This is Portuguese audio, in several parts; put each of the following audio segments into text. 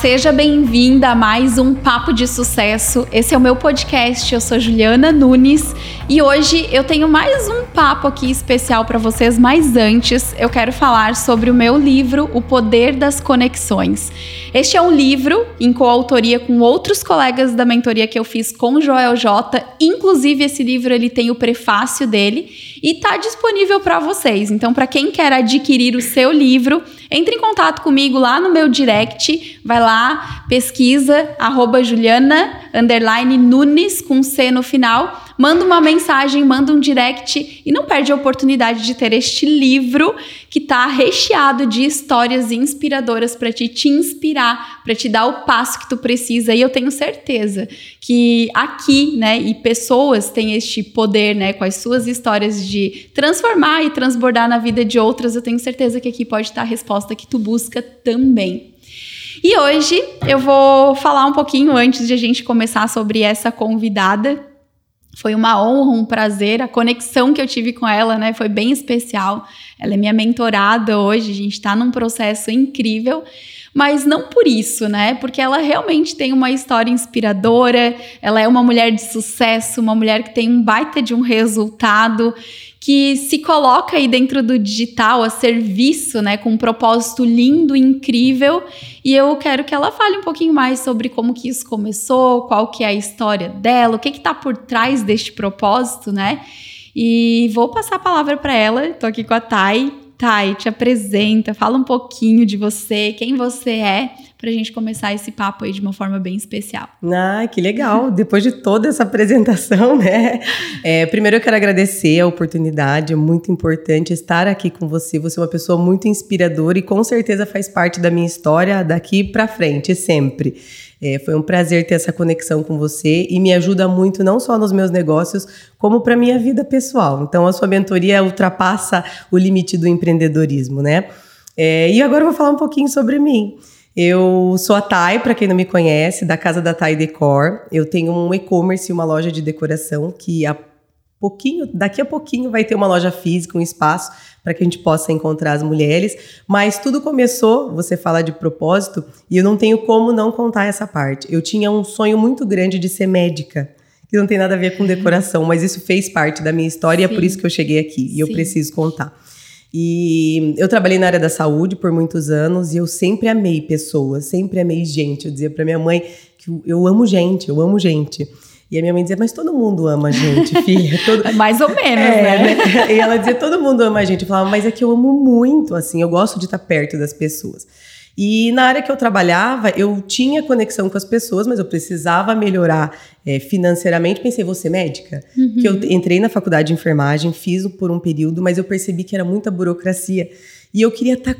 seja bem-vinda a mais um Papo de Sucesso. Esse é o meu podcast, eu sou Juliana Nunes e hoje eu tenho mais um papo aqui especial para vocês, mas antes eu quero falar sobre o meu livro O Poder das Conexões. Este é um livro em coautoria com outros colegas da mentoria que eu fiz com Joel J. Inclusive esse livro ele tem o prefácio dele e está disponível para vocês. Então, para quem quer adquirir o seu livro, entre em contato comigo lá no meu direct, vai lá, pesquisa, arroba Juliana, underline Nunes, com C no final, manda uma mensagem, manda um direct e não perde a oportunidade de ter este livro que está recheado de histórias inspiradoras para te, te inspirar, para te dar o passo que tu precisa. E eu tenho certeza que aqui, né, e pessoas têm este poder, né, com as suas histórias de transformar e transbordar na vida de outras. Eu tenho certeza que aqui pode estar a resposta que tu busca também. E hoje eu vou falar um pouquinho antes de a gente começar sobre essa convidada foi uma honra, um prazer. A conexão que eu tive com ela, né, foi bem especial. Ela é minha mentorada hoje. A gente está num processo incrível, mas não por isso, né? Porque ela realmente tem uma história inspiradora. Ela é uma mulher de sucesso, uma mulher que tem um baita de um resultado que se coloca aí dentro do digital a serviço, né, com um propósito lindo, incrível. E eu quero que ela fale um pouquinho mais sobre como que isso começou, qual que é a história dela, o que que tá por trás deste propósito, né? E vou passar a palavra para ela. Tô aqui com a Thay. Thay, te apresenta, fala um pouquinho de você, quem você é para a gente começar esse papo aí de uma forma bem especial. Ah, que legal! Depois de toda essa apresentação, né? É, primeiro eu quero agradecer a oportunidade, é muito importante estar aqui com você. Você é uma pessoa muito inspiradora e com certeza faz parte da minha história daqui para frente, sempre. É, foi um prazer ter essa conexão com você e me ajuda muito não só nos meus negócios, como para minha vida pessoal. Então, a sua mentoria ultrapassa o limite do empreendedorismo, né? É, e agora eu vou falar um pouquinho sobre mim. Eu sou a Thay, para quem não me conhece, da Casa da Thay Decor. Eu tenho um e-commerce e uma loja de decoração que a pouquinho, daqui a pouquinho vai ter uma loja física, um espaço para que a gente possa encontrar as mulheres. Mas tudo começou, você fala de propósito, e eu não tenho como não contar essa parte. Eu tinha um sonho muito grande de ser médica, que não tem nada a ver com decoração, mas isso fez parte da minha história Sim. e é por isso que eu cheguei aqui e Sim. eu preciso contar. E eu trabalhei na área da saúde por muitos anos e eu sempre amei pessoas, sempre amei gente. Eu dizia para minha mãe que eu amo gente, eu amo gente. E a minha mãe dizia, mas todo mundo ama a gente, filha. Todo... Mais ou menos, é, né? E ela dizia, todo mundo ama a gente. Eu falava, mas é que eu amo muito, assim, eu gosto de estar perto das pessoas. E na área que eu trabalhava, eu tinha conexão com as pessoas, mas eu precisava melhorar é, financeiramente. Pensei, ser médica? Uhum. Que eu entrei na faculdade de enfermagem, fiz por um período, mas eu percebi que era muita burocracia. E eu queria estar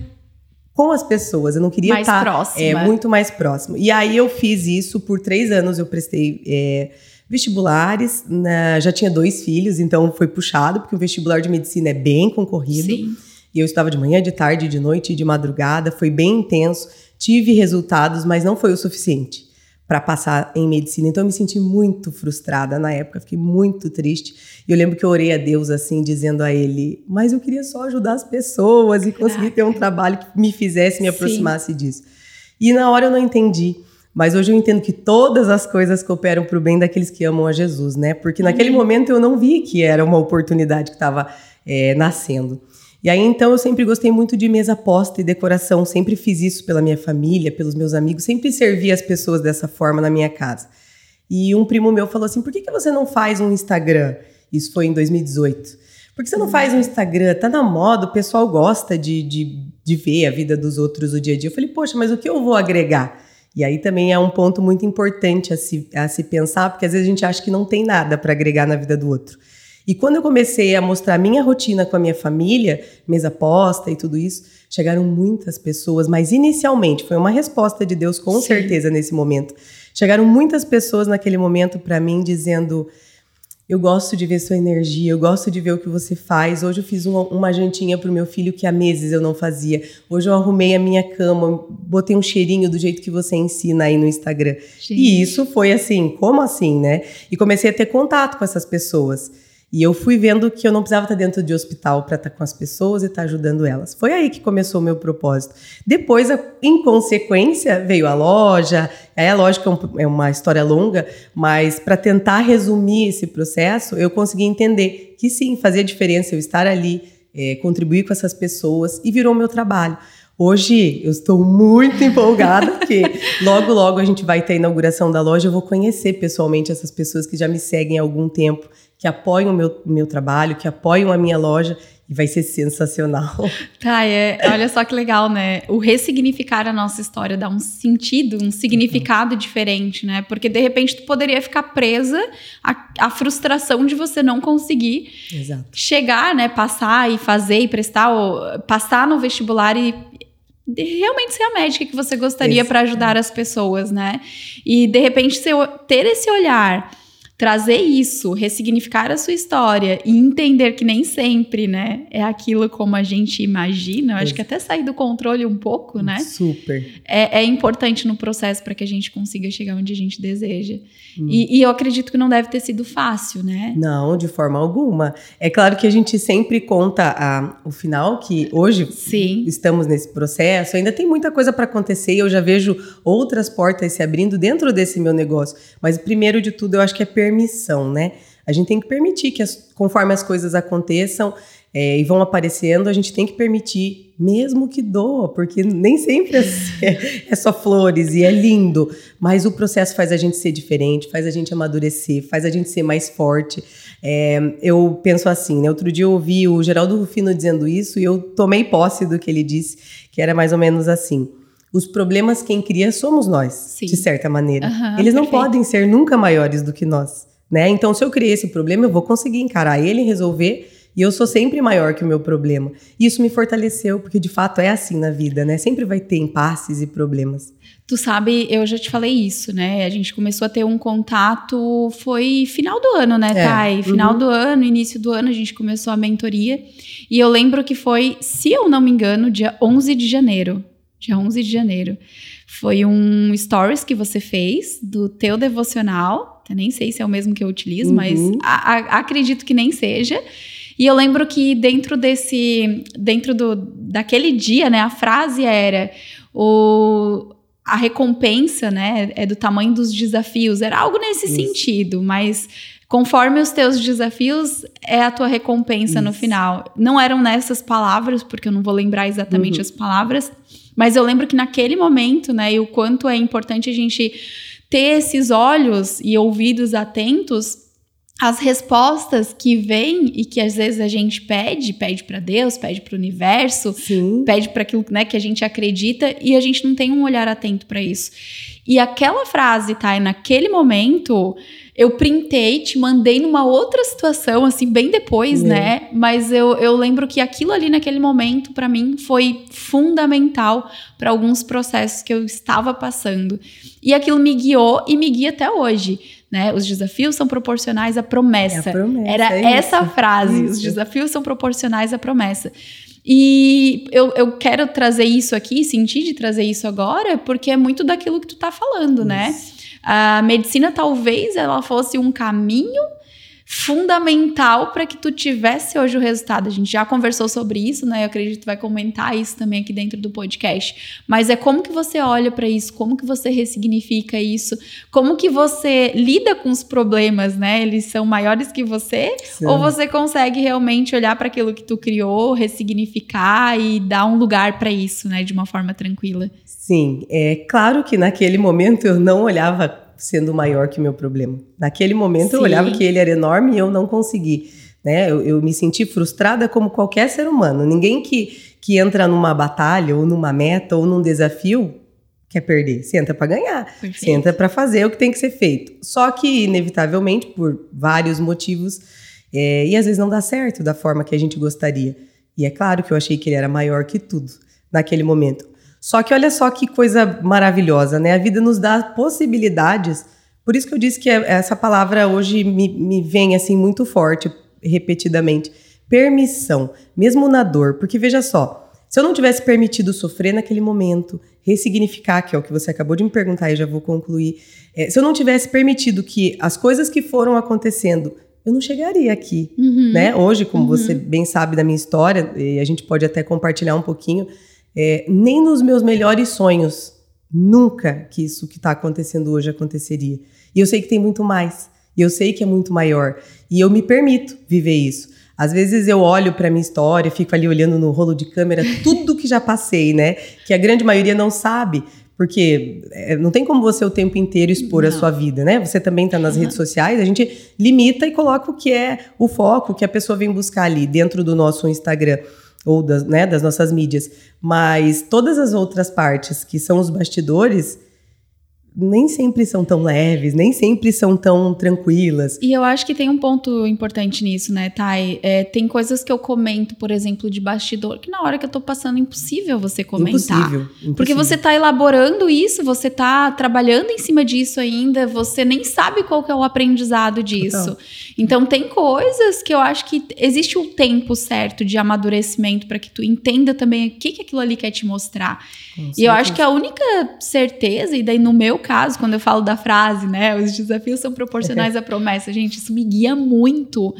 com as pessoas, eu não queria mais estar tá, próxima. É, muito mais próximo. E aí eu fiz isso por três anos, eu prestei. É, vestibulares, na, já tinha dois filhos, então foi puxado, porque o vestibular de medicina é bem concorrido. Sim. E eu estava de manhã, de tarde, de noite, de madrugada, foi bem intenso. Tive resultados, mas não foi o suficiente para passar em medicina. Então eu me senti muito frustrada na época, fiquei muito triste. E eu lembro que eu orei a Deus assim, dizendo a ele: "Mas eu queria só ajudar as pessoas e conseguir ter um trabalho que me fizesse me aproximasse Sim. disso". E na hora eu não entendi. Mas hoje eu entendo que todas as coisas cooperam para o bem daqueles que amam a Jesus, né? Porque naquele momento eu não vi que era uma oportunidade que estava é, nascendo. E aí então eu sempre gostei muito de mesa posta e decoração, sempre fiz isso pela minha família, pelos meus amigos, sempre servi as pessoas dessa forma na minha casa. E um primo meu falou assim: por que, que você não faz um Instagram? Isso foi em 2018. Por que você não faz um Instagram? Tá na moda, o pessoal gosta de, de, de ver a vida dos outros o dia a dia. Eu falei, poxa, mas o que eu vou agregar? E aí também é um ponto muito importante a se, a se pensar, porque às vezes a gente acha que não tem nada para agregar na vida do outro. E quando eu comecei a mostrar minha rotina com a minha família, mesa posta e tudo isso, chegaram muitas pessoas, mas inicialmente foi uma resposta de Deus com Sim. certeza nesse momento. Chegaram muitas pessoas naquele momento para mim dizendo: eu gosto de ver sua energia, eu gosto de ver o que você faz. Hoje eu fiz uma, uma jantinha pro meu filho que há meses eu não fazia. Hoje eu arrumei a minha cama, botei um cheirinho do jeito que você ensina aí no Instagram. Gente. E isso foi assim, como assim, né? E comecei a ter contato com essas pessoas. E eu fui vendo que eu não precisava estar dentro de hospital para estar com as pessoas e estar ajudando elas. Foi aí que começou o meu propósito. Depois, em consequência, veio a loja. É lógico que é, é uma história longa, mas para tentar resumir esse processo, eu consegui entender que sim, fazia diferença eu estar ali, é, contribuir com essas pessoas e virou meu trabalho. Hoje eu estou muito empolgada, porque logo, logo a gente vai ter a inauguração da loja. Eu vou conhecer pessoalmente essas pessoas que já me seguem há algum tempo, que apoiam o meu, meu trabalho, que apoiam a minha loja e vai ser sensacional. Tá, é, olha só que legal, né? O ressignificar a nossa história dá um sentido, um significado uhum. diferente, né? Porque de repente tu poderia ficar presa à, à frustração de você não conseguir Exato. chegar, né? Passar e fazer e prestar, ou, passar no vestibular e realmente ser a médica que você gostaria para ajudar as pessoas, né? E de repente ter esse olhar trazer isso, ressignificar a sua história e entender que nem sempre, né, é aquilo como a gente imagina. Eu acho que até sair do controle um pouco, né? Super. É, é importante no processo para que a gente consiga chegar onde a gente deseja. Hum. E, e, eu acredito que não deve ter sido fácil, né? Não, de forma alguma. É claro que a gente sempre conta a, o final, que hoje Sim. estamos nesse processo, ainda tem muita coisa para acontecer e eu já vejo outras portas se abrindo dentro desse meu negócio. Mas primeiro de tudo, eu acho que é permissão, né? A gente tem que permitir que, as, conforme as coisas aconteçam é, e vão aparecendo, a gente tem que permitir, mesmo que doa, porque nem sempre é, é, só flores e é lindo, mas o processo faz a gente ser diferente, faz a gente amadurecer, faz a gente ser mais forte. É, eu penso assim, né? Outro dia eu ouvi o Geraldo Rufino dizendo isso e eu tomei posse do que ele disse, que era mais ou menos assim. Os problemas quem cria somos nós, Sim. de certa maneira. Uhum, Eles não perfeito. podem ser nunca maiores do que nós, né? Então, se eu criei esse problema, eu vou conseguir encarar ele, resolver e eu sou sempre maior que o meu problema. E isso me fortaleceu, porque de fato é assim na vida, né? Sempre vai ter impasses e problemas. Tu sabe, eu já te falei isso, né? A gente começou a ter um contato, foi final do ano, né, é. Thay? Final uhum. do ano, início do ano, a gente começou a mentoria. E eu lembro que foi, se eu não me engano, dia 11 de janeiro dia 11 de janeiro. Foi um stories que você fez do teu devocional. Eu nem sei se é o mesmo que eu utilizo, uhum. mas a, a, acredito que nem seja. E eu lembro que dentro desse, dentro do, daquele dia, né, a frase era o, a recompensa, né, é do tamanho dos desafios. Era algo nesse Isso. sentido, mas conforme os teus desafios é a tua recompensa Isso. no final. Não eram nessas palavras, porque eu não vou lembrar exatamente uhum. as palavras, mas eu lembro que naquele momento, né, e o quanto é importante a gente ter esses olhos e ouvidos atentos as respostas que vêm e que às vezes a gente pede, pede para Deus, pede para o universo, Sim. pede para aquilo né, que a gente acredita e a gente não tem um olhar atento para isso. E aquela frase, tá, naquele momento, eu printei, te mandei numa outra situação, assim, bem depois, é. né? Mas eu, eu lembro que aquilo ali naquele momento, para mim, foi fundamental para alguns processos que eu estava passando. E aquilo me guiou e me guia até hoje. Né? Os desafios são proporcionais à promessa. É promessa Era é essa frase: isso. os desafios são proporcionais à promessa. E eu, eu quero trazer isso aqui, sentir de trazer isso agora, porque é muito daquilo que tu tá falando, né? isso. né? A medicina talvez ela fosse um caminho fundamental para que tu tivesse hoje o resultado. A gente já conversou sobre isso, né? Eu acredito que vai comentar isso também aqui dentro do podcast. Mas é como que você olha para isso, como que você ressignifica isso, como que você lida com os problemas, né? Eles são maiores que você Sim. ou você consegue realmente olhar para aquilo que tu criou, ressignificar e dar um lugar para isso, né, de uma forma tranquila. Sim, é claro que naquele momento eu não olhava sendo maior que o meu problema. Naquele momento Sim. eu olhava que ele era enorme e eu não consegui. Né? Eu, eu, me senti frustrada como qualquer ser humano. Ninguém que, que entra numa batalha ou numa meta ou num desafio quer perder. Você entra para ganhar. Perfeito. Você entra para fazer o que tem que ser feito. Só que, inevitavelmente, por vários motivos, é, e às vezes não dá certo da forma que a gente gostaria. E é claro que eu achei que ele era maior que tudo naquele momento. Só que olha só que coisa maravilhosa, né? A vida nos dá possibilidades. Por isso que eu disse que é, essa palavra hoje me, me vem assim muito forte, repetidamente. Permissão, mesmo na dor. Porque veja só, se eu não tivesse permitido sofrer naquele momento, ressignificar, que é o que você acabou de me perguntar e já vou concluir. É, se eu não tivesse permitido que as coisas que foram acontecendo eu não chegaria aqui, uhum. né? Hoje, como uhum. você bem sabe da minha história, e a gente pode até compartilhar um pouquinho, é, nem nos meus melhores sonhos, nunca que isso que está acontecendo hoje aconteceria. E eu sei que tem muito mais, e eu sei que é muito maior, e eu me permito viver isso. Às vezes eu olho para minha história, fico ali olhando no rolo de câmera tudo que já passei, né? Que a grande maioria não sabe, porque é, não tem como você o tempo inteiro expor não. a sua vida, né? Você também está nas uhum. redes sociais, a gente limita e coloca o que é o foco, que a pessoa vem buscar ali dentro do nosso Instagram ou das, né, das nossas mídias. Mas todas as outras partes que são os bastidores, nem sempre são tão leves, nem sempre são tão tranquilas. E eu acho que tem um ponto importante nisso, né, Thay? É, tem coisas que eu comento, por exemplo, de bastidor, que na hora que eu tô passando, é impossível você comentar. Impossível. impossível. Porque você tá elaborando isso, você tá trabalhando em cima disso ainda, você nem sabe qual que é o aprendizado disso. Então, tem coisas que eu acho que existe um tempo certo de amadurecimento para que tu entenda também o que, que aquilo ali quer te mostrar. E eu acho que a única certeza, e daí no meu caso, quando eu falo da frase, né, os desafios são proporcionais à promessa, gente, isso me guia muito.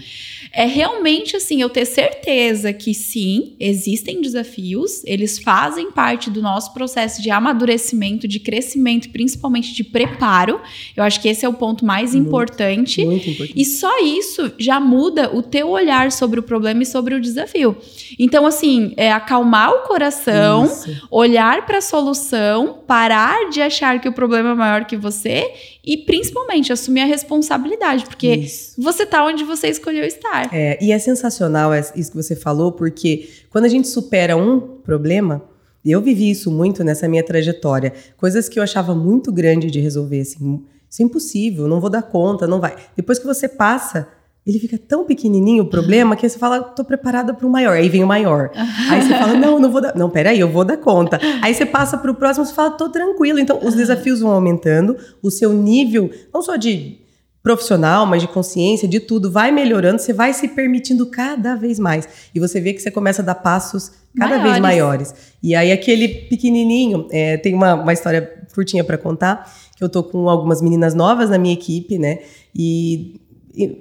É realmente assim, eu ter certeza que sim, existem desafios, eles fazem parte do nosso processo de amadurecimento, de crescimento, principalmente de preparo. Eu acho que esse é o ponto mais muito, importante. Muito importante. E só isso já muda o teu olhar sobre o problema e sobre o desafio. Então, assim, é acalmar o coração, isso. olhar para a solução, parar de achar que o problema é maior que você e principalmente assumir a responsabilidade, porque isso. você tá onde você escolheu estar. É, e é sensacional isso que você falou, porque quando a gente supera um problema, eu vivi isso muito nessa minha trajetória, coisas que eu achava muito grande de resolver, assim, isso é impossível, não vou dar conta, não vai. Depois que você passa ele fica tão pequenininho o problema que você fala, tô preparada para o maior. Aí vem o maior. Aí você fala, não, não vou dar. Não, peraí, eu vou dar conta. Aí você passa para o próximo e fala, tô tranquilo. Então, os desafios vão aumentando, o seu nível, não só de profissional, mas de consciência, de tudo, vai melhorando, você vai se permitindo cada vez mais. E você vê que você começa a dar passos cada maiores. vez maiores. E aí, aquele pequenininho, é, tem uma, uma história curtinha para contar, que eu tô com algumas meninas novas na minha equipe, né? E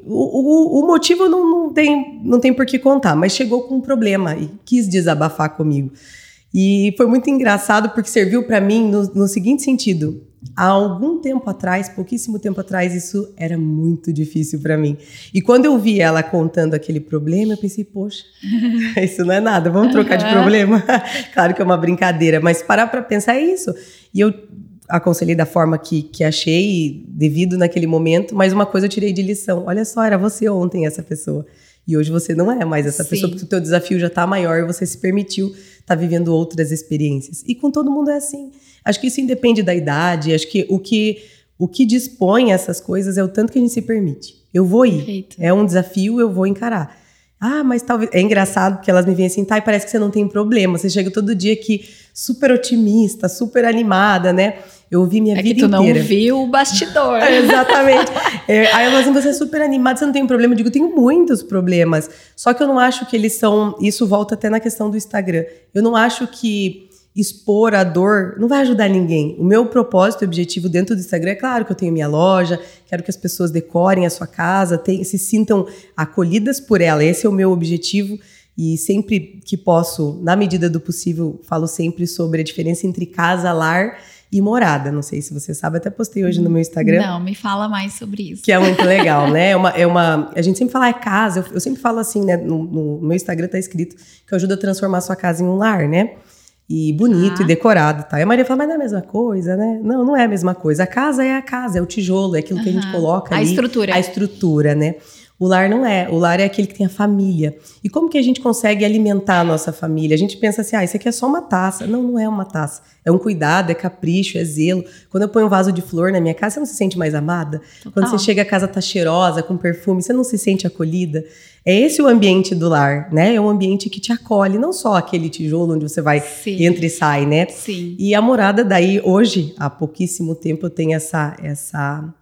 o, o, o, motivo não, não, tem, não tem por que contar, mas chegou com um problema e quis desabafar comigo. E foi muito engraçado porque serviu para mim no, no, seguinte sentido. Há algum tempo atrás, pouquíssimo tempo atrás, isso era muito difícil para mim. E quando eu vi ela contando aquele problema, eu pensei, poxa, isso não é nada, vamos trocar de problema. claro que é uma brincadeira, mas parar para pensar é isso. E eu aconselhei da forma que, que achei devido naquele momento, mas uma coisa eu tirei de lição. Olha só, era você ontem essa pessoa. E hoje você não é mais essa Sim. pessoa, porque o teu desafio já está maior e você se permitiu estar tá vivendo outras experiências. E com todo mundo é assim. Acho que isso independe da idade, acho que o que o que dispõe essas coisas é o tanto que a gente se permite. Eu vou ir. Perfeito. É um desafio, eu vou encarar. Ah, mas talvez. É engraçado porque elas me veem assim, tá, e parece que você não tem problema. Você chega todo dia aqui super otimista, super animada, né? Eu ouvi minha é vida inteira. É que tu não viu o bastidor. é, exatamente. É, aí elas assim, você é super animada, você não tem problema. Eu digo, tenho muitos problemas. Só que eu não acho que eles são. Isso volta até na questão do Instagram. Eu não acho que expor a dor não vai ajudar ninguém. O meu propósito e objetivo dentro do Instagram é claro que eu tenho minha loja, quero que as pessoas decorem a sua casa, tem, se sintam acolhidas por ela. Esse é o meu objetivo. E sempre que posso, na medida do possível, falo sempre sobre a diferença entre casa, lar e morada. Não sei se você sabe, até postei hoje no meu Instagram. Não, me fala mais sobre isso. Que é muito legal, né? É uma, é uma, a gente sempre fala é casa, eu, eu sempre falo assim, né? No, no, meu Instagram tá escrito que ajuda a transformar a sua casa em um lar, né? E bonito ah. e decorado, tá? E a Maria fala, mas não é a mesma coisa, né? Não, não é a mesma coisa. A casa é a casa, é o tijolo, é aquilo uhum. que a gente coloca a ali. A estrutura. A estrutura, né? O lar não é. O lar é aquele que tem a família. E como que a gente consegue alimentar a nossa família? A gente pensa assim, ah, isso aqui é só uma taça. Não, não é uma taça. É um cuidado, é capricho, é zelo. Quando eu ponho um vaso de flor na minha casa, você não se sente mais amada? Total. Quando você chega a casa tá cheirosa, com perfume, você não se sente acolhida? É esse o ambiente do lar, né? É um ambiente que te acolhe, não só aquele tijolo onde você vai, Sim. entra e sai, né? Sim. E a morada daí, hoje, há pouquíssimo tempo, eu tenho essa, essa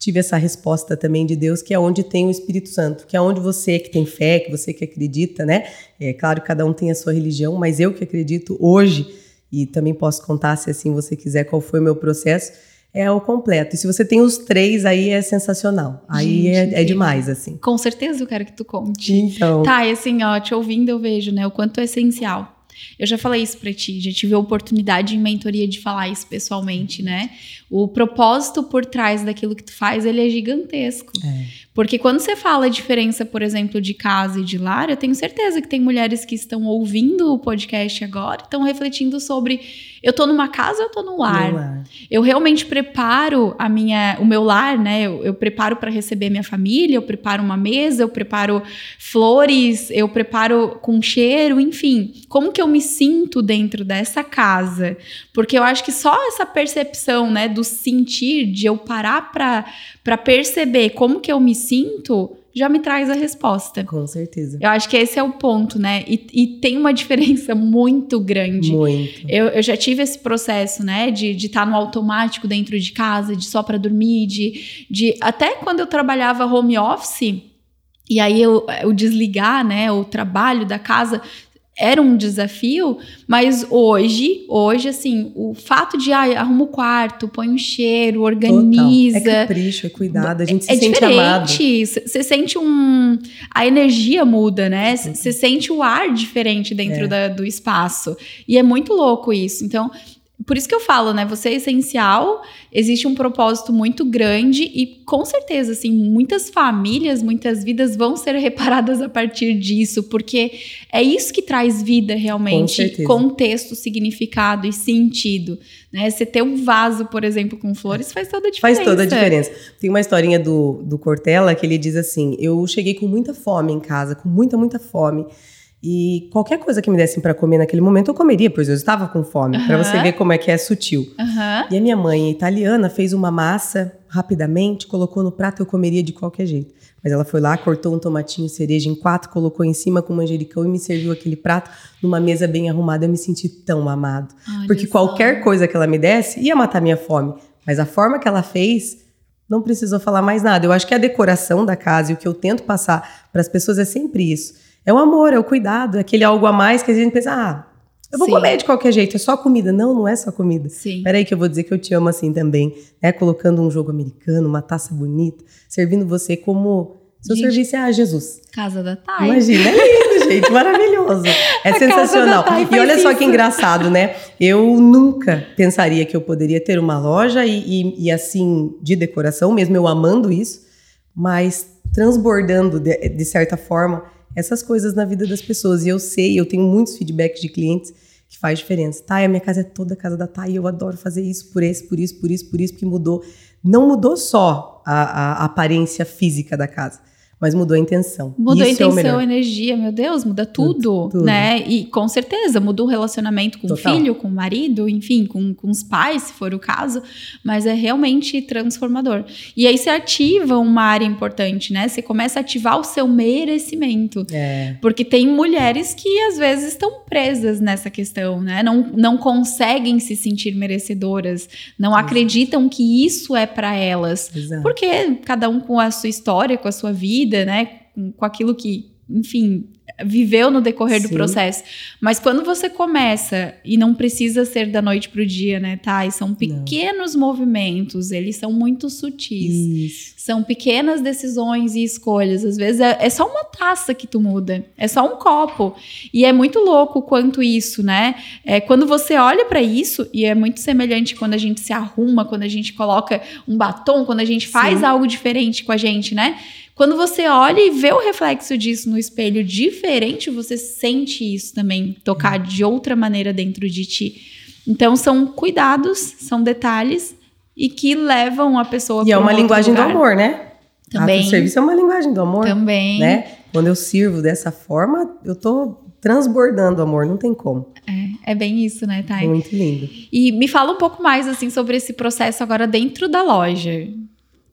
tive essa resposta também de Deus, que é onde tem o Espírito Santo, que é onde você que tem fé, que você que acredita, né? É claro que cada um tem a sua religião, mas eu que acredito hoje, e também posso contar se assim você quiser qual foi o meu processo, é o completo. E se você tem os três, aí é sensacional. Aí Gente, é, é, demais, assim. Com certeza eu quero que tu conte. Então. Tá, e assim, ó, te ouvindo eu vejo, né, o quanto é essencial. Eu já falei isso para ti, já tive a oportunidade em mentoria de falar isso pessoalmente, né? O propósito por trás daquilo que tu faz, ele é gigantesco. É. Porque quando você fala a diferença, por exemplo, de casa e de lar, eu tenho certeza que tem mulheres que estão ouvindo o podcast agora, estão refletindo sobre eu tô numa casa ou eu tô no lar? lar. Eu realmente preparo a minha, o meu lar, né? Eu, eu preparo para receber minha família, eu preparo uma mesa, eu preparo flores, eu preparo com cheiro, enfim. Como que eu me sinto dentro dessa casa? Porque eu acho que só essa percepção, né, do sentir, de eu parar para perceber como que eu me sinto, já me traz a resposta. Com certeza. Eu acho que esse é o ponto, né? E, e tem uma diferença muito grande. Muito. Eu, eu já tive esse processo, né? De estar tá no automático dentro de casa, de só para dormir, de, de. Até quando eu trabalhava home office. E aí eu, o desligar, né, o trabalho da casa era um desafio, mas hoje, hoje, assim, o fato de ah, arruma o quarto, põe um cheiro, organiza. Total. É capricho, é cuidado, a gente se é sente diferente. amado. Você sente um. A energia muda, né? Você sente o ar diferente dentro é. da, do espaço. E é muito louco isso. Então, por isso que eu falo, né? Você é essencial, existe um propósito muito grande e com certeza, assim, muitas famílias, muitas vidas vão ser reparadas a partir disso, porque é isso que traz vida realmente, contexto, significado e sentido, né? Você ter um vaso, por exemplo, com flores faz toda a diferença. Faz toda a diferença. Tem uma historinha do, do Cortella que ele diz assim: eu cheguei com muita fome em casa, com muita, muita fome. E qualquer coisa que me dessem para comer naquele momento eu comeria, pois eu estava com fome, uhum. para você ver como é que é sutil. Uhum. E a minha mãe, italiana, fez uma massa rapidamente, colocou no prato, eu comeria de qualquer jeito. Mas ela foi lá, cortou um tomatinho cereja em quatro, colocou em cima com manjericão e me serviu aquele prato numa mesa bem arrumada. Eu me senti tão amado. Olha porque só. qualquer coisa que ela me desse ia matar minha fome. Mas a forma que ela fez, não precisou falar mais nada. Eu acho que a decoração da casa e o que eu tento passar para as pessoas é sempre isso é o amor, é o cuidado, é aquele algo a mais que a gente pensa, ah, eu vou Sim. comer de qualquer jeito, é só comida. Não, não é só comida. Sim. Peraí que eu vou dizer que eu te amo assim também, né? Colocando um jogo americano, uma taça bonita, servindo você como se eu servisse a Jesus. Casa da Thay. Imagina, é lindo, gente, maravilhoso. É a sensacional. E olha só que engraçado, né? Eu nunca pensaria que eu poderia ter uma loja e, e, e assim, de decoração, mesmo eu amando isso, mas transbordando de, de certa forma essas coisas na vida das pessoas. E eu sei, eu tenho muitos feedbacks de clientes que faz diferença. Tá, a minha casa é toda a casa da Thay, eu adoro fazer isso por esse, por isso, por isso, por isso, porque mudou. Não mudou só a, a aparência física da casa, mas mudou a intenção. Mudou Isso a é intenção, é a energia, meu Deus, muda tudo, tudo, tudo, né? E com certeza mudou o relacionamento com Total. o filho, com o marido, enfim, com, com os pais, se for o caso, mas é realmente transformador. E aí você ativa uma área importante, né? Você começa a ativar o seu merecimento. É. Porque tem mulheres que às vezes estão presas nessa questão, né? Não, não conseguem se sentir merecedoras, não Exato. acreditam que isso é para elas. Exato. Porque cada um com a sua história, com a sua vida, vida, né? Com, com aquilo que, enfim, viveu no decorrer Sim. do processo. Mas quando você começa, e não precisa ser da noite para o dia, né, tá? E são pequenos não. movimentos, eles são muito sutis. Isso. São pequenas decisões e escolhas. Às vezes é, é, só uma taça que tu muda, é só um copo. E é muito louco quanto isso, né? É, quando você olha para isso, e é muito semelhante quando a gente se arruma, quando a gente coloca um batom, quando a gente faz Sim. algo diferente com a gente, né? Quando você olha e vê o reflexo disso no espelho diferente, você sente isso também tocar de outra maneira dentro de ti. Então são cuidados, são detalhes e que levam a pessoa E é uma linguagem lugar. do amor, né? Também. O serviço é uma linguagem do amor. Também. Né? Quando eu sirvo dessa forma, eu tô transbordando amor, não tem como. É, é bem isso, né, Thay? Muito lindo. E me fala um pouco mais, assim, sobre esse processo agora dentro da loja.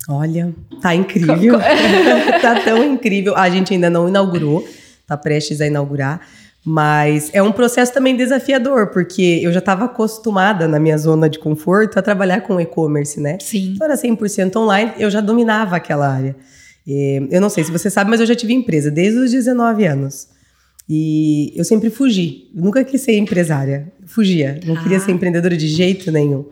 Olha, tá incrível. tá tão incrível. A gente ainda não inaugurou, tá prestes a inaugurar. Mas é um processo também desafiador, porque eu já estava acostumada na minha zona de conforto a trabalhar com e-commerce, né? Sim. Então era 100% online, eu já dominava aquela área. Eu não sei se você sabe, mas eu já tive empresa desde os 19 anos. E eu sempre fugi. Eu nunca quis ser empresária. Fugia. Não ah. queria ser empreendedora de jeito nenhum.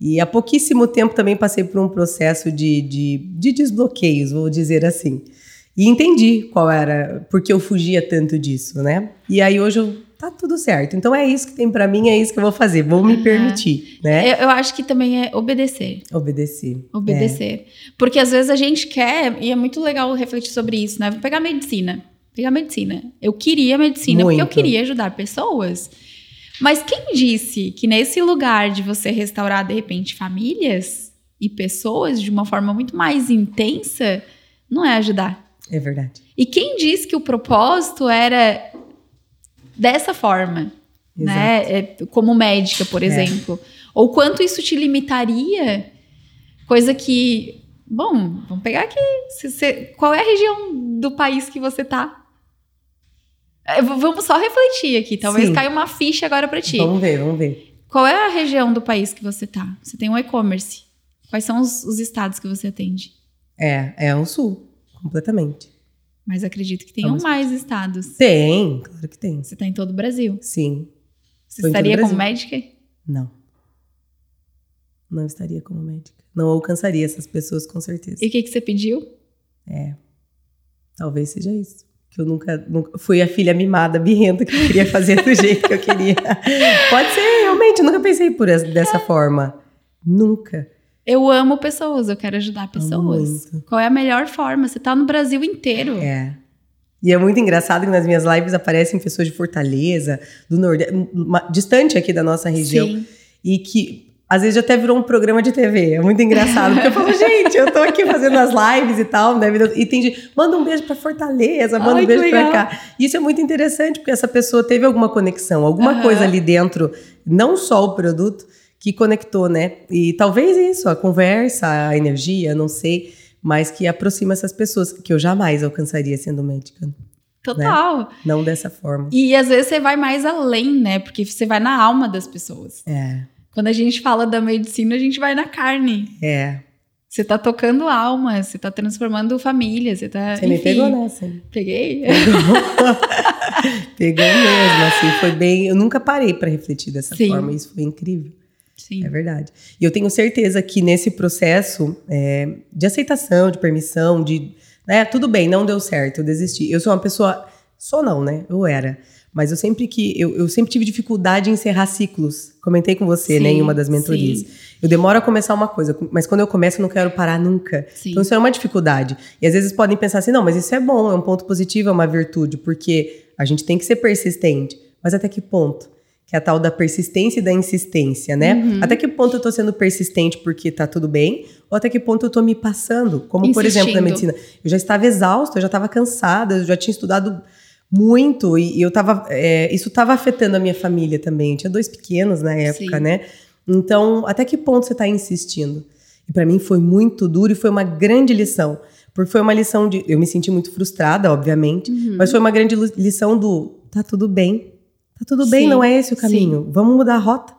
E há pouquíssimo tempo também passei por um processo de, de, de desbloqueios, vou dizer assim. E entendi qual era, porque eu fugia tanto disso, né? E aí hoje eu, tá tudo certo. Então é isso que tem para mim, é isso que eu vou fazer, vou me permitir, né? Eu, eu, acho que também é obedecer. Obedecer. Obedecer. É. Porque às vezes a gente quer, e é muito legal refletir sobre isso, né? Vou pegar medicina. Pegar medicina. Eu queria medicina muito. porque eu queria ajudar pessoas. Mas quem disse que nesse lugar de você restaurar, de repente, famílias e pessoas de uma forma muito mais intensa, não é ajudar? É verdade. E quem disse que o propósito era dessa forma? Né? É, como médica, por é. exemplo. Ou quanto isso te limitaria? Coisa que. Bom, vamos pegar aqui. qual é a região do país que você tá? É, vamos só refletir aqui. Talvez Sim. caia uma ficha agora para ti. Vamos ver, vamos ver. Qual é a região do país que você tá? Você tem um e-commerce. Quais são os, os, estados que você atende? É, é o sul, completamente. Mas acredito que tenham mais estados. Tem, claro que tem. Você está em todo o Brasil? Sim. Você Tô estaria como médica? Não. Não estaria como médica. Não alcançaria essas pessoas, com certeza. E o que, que você pediu? É. Talvez seja isso que eu nunca, nunca fui a filha mimada, birrenta, que eu queria fazer do jeito que eu queria. Pode ser, realmente, eu nunca pensei por essa, dessa forma. Nunca. Eu amo pessoas, eu quero ajudar pessoas. Qual é a melhor forma? Você tá no Brasil inteiro. É. E é muito engraçado que nas minhas lives aparecem pessoas de Fortaleza, do Nordeste, distante aqui da nossa região. Sim. E que às vezes até virou um programa de TV. É muito engraçado. Porque eu falo, gente, eu tô aqui fazendo as lives e tal, né? E tem gente, manda um beijo pra Fortaleza, manda Ai, um beijo pra cá. Isso é muito interessante, porque essa pessoa teve alguma conexão, alguma uhum. coisa ali dentro, não só o produto, que conectou, né? E talvez isso, a conversa, a energia, não sei, mas que aproxima essas pessoas, que eu jamais alcançaria sendo médica. Total. Né? Não dessa forma. E às vezes você vai mais além, né? Porque você vai na alma das pessoas. É. Quando a gente fala da medicina, a gente vai na carne. É. Você tá tocando alma, você tá transformando família, você tá. Você enfim, me pegou nessa. Peguei? Pegou. pegou mesmo, assim, foi bem. Eu nunca parei para refletir dessa Sim. forma, isso foi incrível. Sim. É verdade. E eu tenho certeza que nesse processo é, de aceitação, de permissão, de. Né, tudo bem, não deu certo, eu desisti. Eu sou uma pessoa. Sou não, né? Eu era mas eu sempre que eu, eu sempre tive dificuldade em encerrar ciclos. Comentei com você, sim, né, em uma das mentorias. Sim. Eu demoro a começar uma coisa, mas quando eu começo eu não quero parar nunca. Sim. Então isso é uma dificuldade. E às vezes podem pensar assim, não, mas isso é bom, é um ponto positivo, é uma virtude, porque a gente tem que ser persistente. Mas até que ponto? Que é a tal da persistência e da insistência, né? Uhum. Até que ponto eu tô sendo persistente porque tá tudo bem? Ou até que ponto eu tô me passando? Como, Insistindo. por exemplo, na medicina. Eu já estava exausta, eu já estava cansada, eu já tinha estudado muito, e eu tava. É, isso estava afetando a minha família também. Eu tinha dois pequenos na época, Sim. né? Então, até que ponto você está insistindo? E para mim foi muito duro e foi uma grande lição. Porque foi uma lição de. Eu me senti muito frustrada, obviamente, uhum. mas foi uma grande lição do tá tudo bem. Tá tudo bem, não é esse o caminho. Sim. Vamos mudar a rota.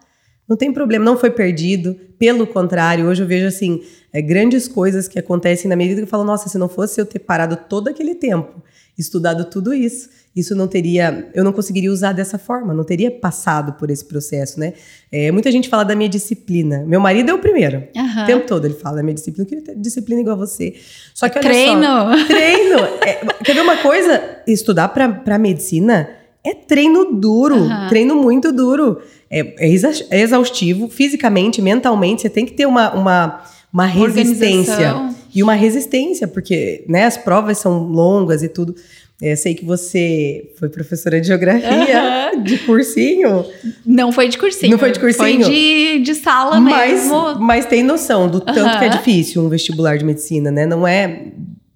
Não tem problema, não foi perdido. Pelo contrário, hoje eu vejo assim, é, grandes coisas que acontecem na minha vida que eu falo, nossa, se não fosse eu ter parado todo aquele tempo, estudado tudo isso, isso não teria, eu não conseguiria usar dessa forma, não teria passado por esse processo, né? É, muita gente fala da minha disciplina. Meu marido é o primeiro. Uhum. O tempo todo ele fala da minha disciplina. Eu queria ter disciplina igual a você. Só que olha treino. só. Treino! É, quer ver uma coisa? Estudar para medicina é treino duro. Uhum. Treino muito duro. É, é, é exaustivo, fisicamente, mentalmente. Você tem que ter uma, uma, uma resistência. E uma resistência, porque né, as provas são longas e tudo. Eu sei que você foi professora de geografia, uhum. de cursinho. Não foi de cursinho. Não foi de cursinho? Foi de, de sala mas, mesmo. Mas tem noção do tanto uhum. que é difícil um vestibular de medicina, né? Não é,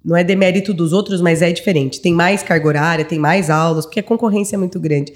não é demérito dos outros, mas é diferente. Tem mais carga horária, tem mais aulas, porque a concorrência é muito grande.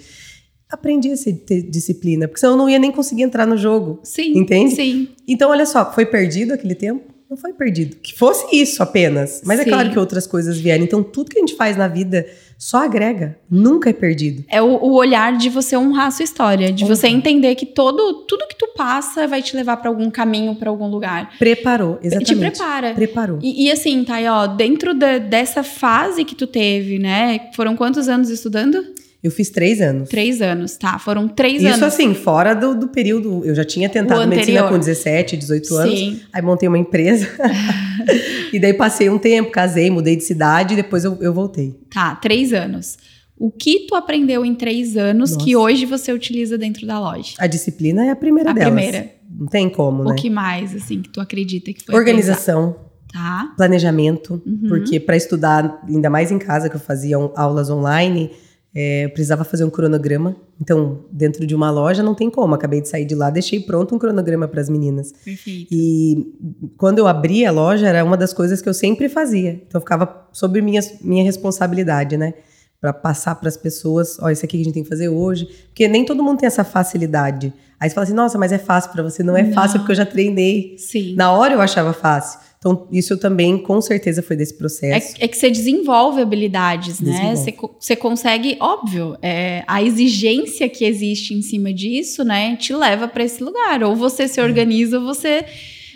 Aprendi a ter disciplina, porque senão eu não ia nem conseguir entrar no jogo. Sim. Entende? Sim. Então, olha só, foi perdido aquele tempo? Não foi perdido. Que fosse isso apenas. Mas é Sim. é claro que outras coisas vieram. Então, tudo que a gente faz na vida só agrega. Nunca é perdido. É o, o olhar de você honrar a sua história. De você entender que todo, tudo que tu passa vai te levar para algum caminho, para algum lugar. Preparou, exatamente. Te prepara. Preparou. E, e assim, Thay, ó, dentro de, dessa fase que tu teve, né? Foram quantos anos estudando? Eu fiz três anos. Três anos, tá. Foram três Isso anos. assim, fora do, do período. Eu já tinha tentado medicina com 17, 18 anos. Sim. Aí montei uma empresa. e daí passei um tempo, casei, mudei de cidade e depois eu, eu voltei. Tá, três anos. O que tu aprendeu em três anos Nossa. que hoje você utiliza dentro da loja? A disciplina é a primeira A delas. primeira. Não tem como, né? O que mais, assim, que tu acredita que foi Organização? Tá. planejamento, Uhum. porque para estudar, ainda mais em casa, que eu fazia aulas online, é, eu precisava fazer um cronograma. Então, dentro de uma loja não tem como. Acabei de sair de lá, deixei pronto um cronograma para as meninas. Perfeito. E quando eu abri a loja, era uma das coisas que eu sempre fazia. Então, ficava sob minha, minha responsabilidade, né? Para passar para as pessoas, ó, isso aqui que a gente tem que fazer hoje. Porque nem todo mundo tem essa facilidade. Aí você fala assim, nossa, mas é fácil para você. Não é Não. fácil porque eu já treinei. Sim. Na hora eu achava fácil. Então, isso também, com certeza, foi desse processo. É, é que você desenvolve habilidades, né? Desenvolve. Você, co- você consegue, óbvio, é, a exigência que existe em cima disso, né, te leva para esse lugar. Ou você se organiza, ou você,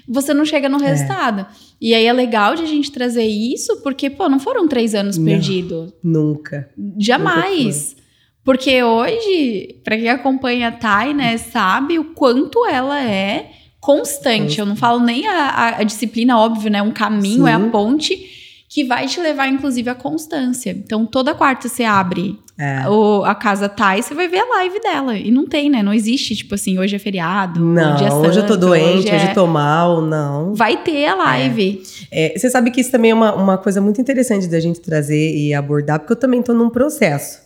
você não chega no É. resultado. E aí é legal de a gente trazer isso, porque, pô, não foram três anos perdidos. Nunca. Jamais. Porque hoje, para quem acompanha a Thay, né, sabe o quanto ela é constante. Eu não falo nem a, a- disciplina, óbvio, né? Um caminho é a Sim. ponte que vai te levar, inclusive, à constância. Então, toda quarta você abre É. o- a casa Thay, você vai ver a live dela. E não tem, né? Não existe, tipo assim, hoje é feriado, Não, dia hoje eu tô santo, doente, hoje, é- eu tô mal, não. Vai ter a live. É, você sabe que isso também é uma, uma coisa muito interessante da gente trazer e abordar, porque eu também tô num processo.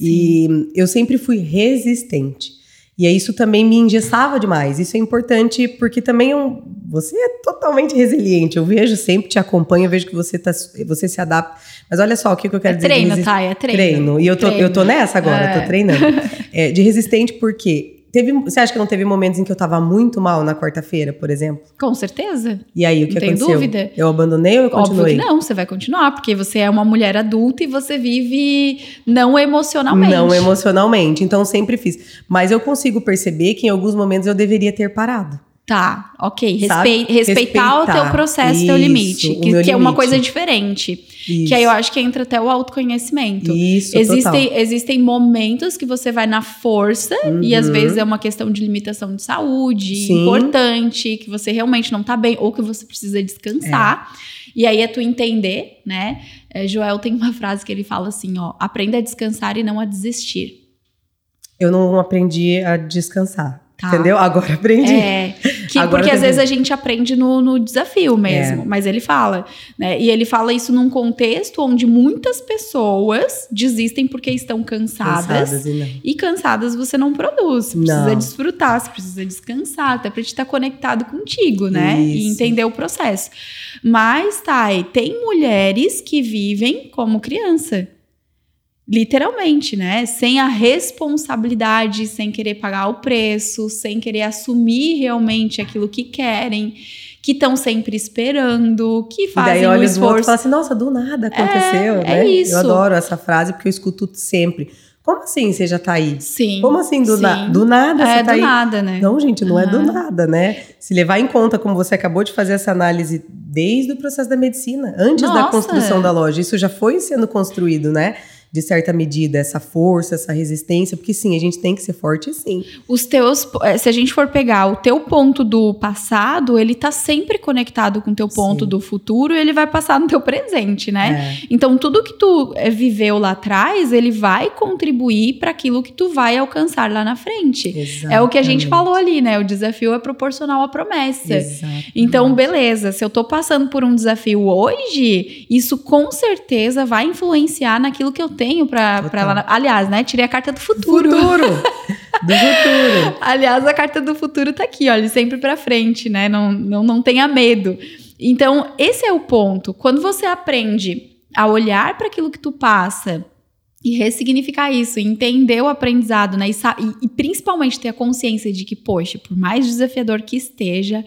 E eu sempre fui resistente. E aí isso também me engessava demais. Isso é importante porque também é um- você é totalmente resiliente. Eu vejo sempre, te acompanho, vejo que você, tá, você se adapta. Mas olha só o que, que eu quero É dizer. treino, resi- Thay, é treino. Treino. E eu tô, Treino. eu tô nessa agora, É. tô treinando. É, de resistente porque teve, você acha que não teve momentos em que eu tava muito mal na quarta-feira, por exemplo? Com certeza. E aí o que Não tem aconteceu? dúvida. Eu abandonei ou eu Óbvio continuei? que não, você vai continuar, porque você é uma mulher adulta e você vive não emocionalmente. Não emocionalmente, então sempre fiz. Mas eu consigo perceber que em alguns momentos eu deveria ter parado. Tá, ok. Sabe? Respei- respeitar, o teu Respeitar. processo, teu Isso, limite. o Que, que é uma limite. coisa diferente. Isso. Que aí eu acho que entra até o autoconhecimento. Isso, Existem, total. existem momentos que você vai na força, e às Uhum. vezes é uma questão de limitação de saúde Sim. importante, que você realmente não tá bem, ou que você precisa descansar. E aí é tu entender, né? É, Joel tem uma frase que ele fala assim: ó, aprenda a descansar e não a desistir. Eu não aprendi a descansar. Tá. Entendeu? Agora aprendi. É, que, Agora porque às vezes a gente aprende no, no desafio mesmo, É. mas ele fala, né? E ele fala isso num contexto onde muitas pessoas desistem porque estão cansadas. Cansadas e. E cansadas você não produz. Você precisa Não. desfrutar, você precisa descansar, até pra gente estar conectado contigo, né? E Isso. entender o processo. Mas, Thay, tem mulheres que vivem como criança. Literalmente, né? Sem a responsabilidade, sem querer pagar o preço, sem querer assumir realmente aquilo que querem, que estão sempre esperando, que E fazem daí o olha os outros e esforço. fala assim, nossa, do nada aconteceu, É, né? é isso. Eu adoro essa frase porque eu escuto sempre. Como assim você já tá aí? Sim. Como assim do, sim. na- do nada É, você tá do aí? nada, né? Não, gente, não é do nada, né? Se levar em conta, como você acabou de fazer essa análise desde o processo da medicina, antes da Nossa. construção da loja, isso já foi sendo construído, né? De certa medida, essa força, essa resistência, porque sim, a gente tem que ser forte, sim. Os teus, eh, se a gente for pegar o teu ponto do passado, ele tá sempre conectado com o teu ponto Sim. do futuro e ele vai passar no teu presente, né? É. Então, tudo que tu eh, viveu lá atrás, ele vai contribuir para aquilo que tu vai alcançar lá na frente. É o que a gente Exatamente. falou ali, né? O desafio é proporcional à promessa. Exatamente. Então, beleza, se eu tô passando por um desafio hoje, isso com certeza vai influenciar naquilo que eu tenho lá. na- Aliás, né? Tirei a carta do futuro. Futuro! Do futuro! Aliás, a carta do futuro tá aqui, olha, sempre pra frente, né? Não, não, não tenha medo. Então, esse é o ponto. Quando você aprende a olhar para aquilo que tu passa e ressignificar isso, entender o aprendizado, né? E, e- e principalmente ter a consciência de que, poxa, por mais desafiador que esteja,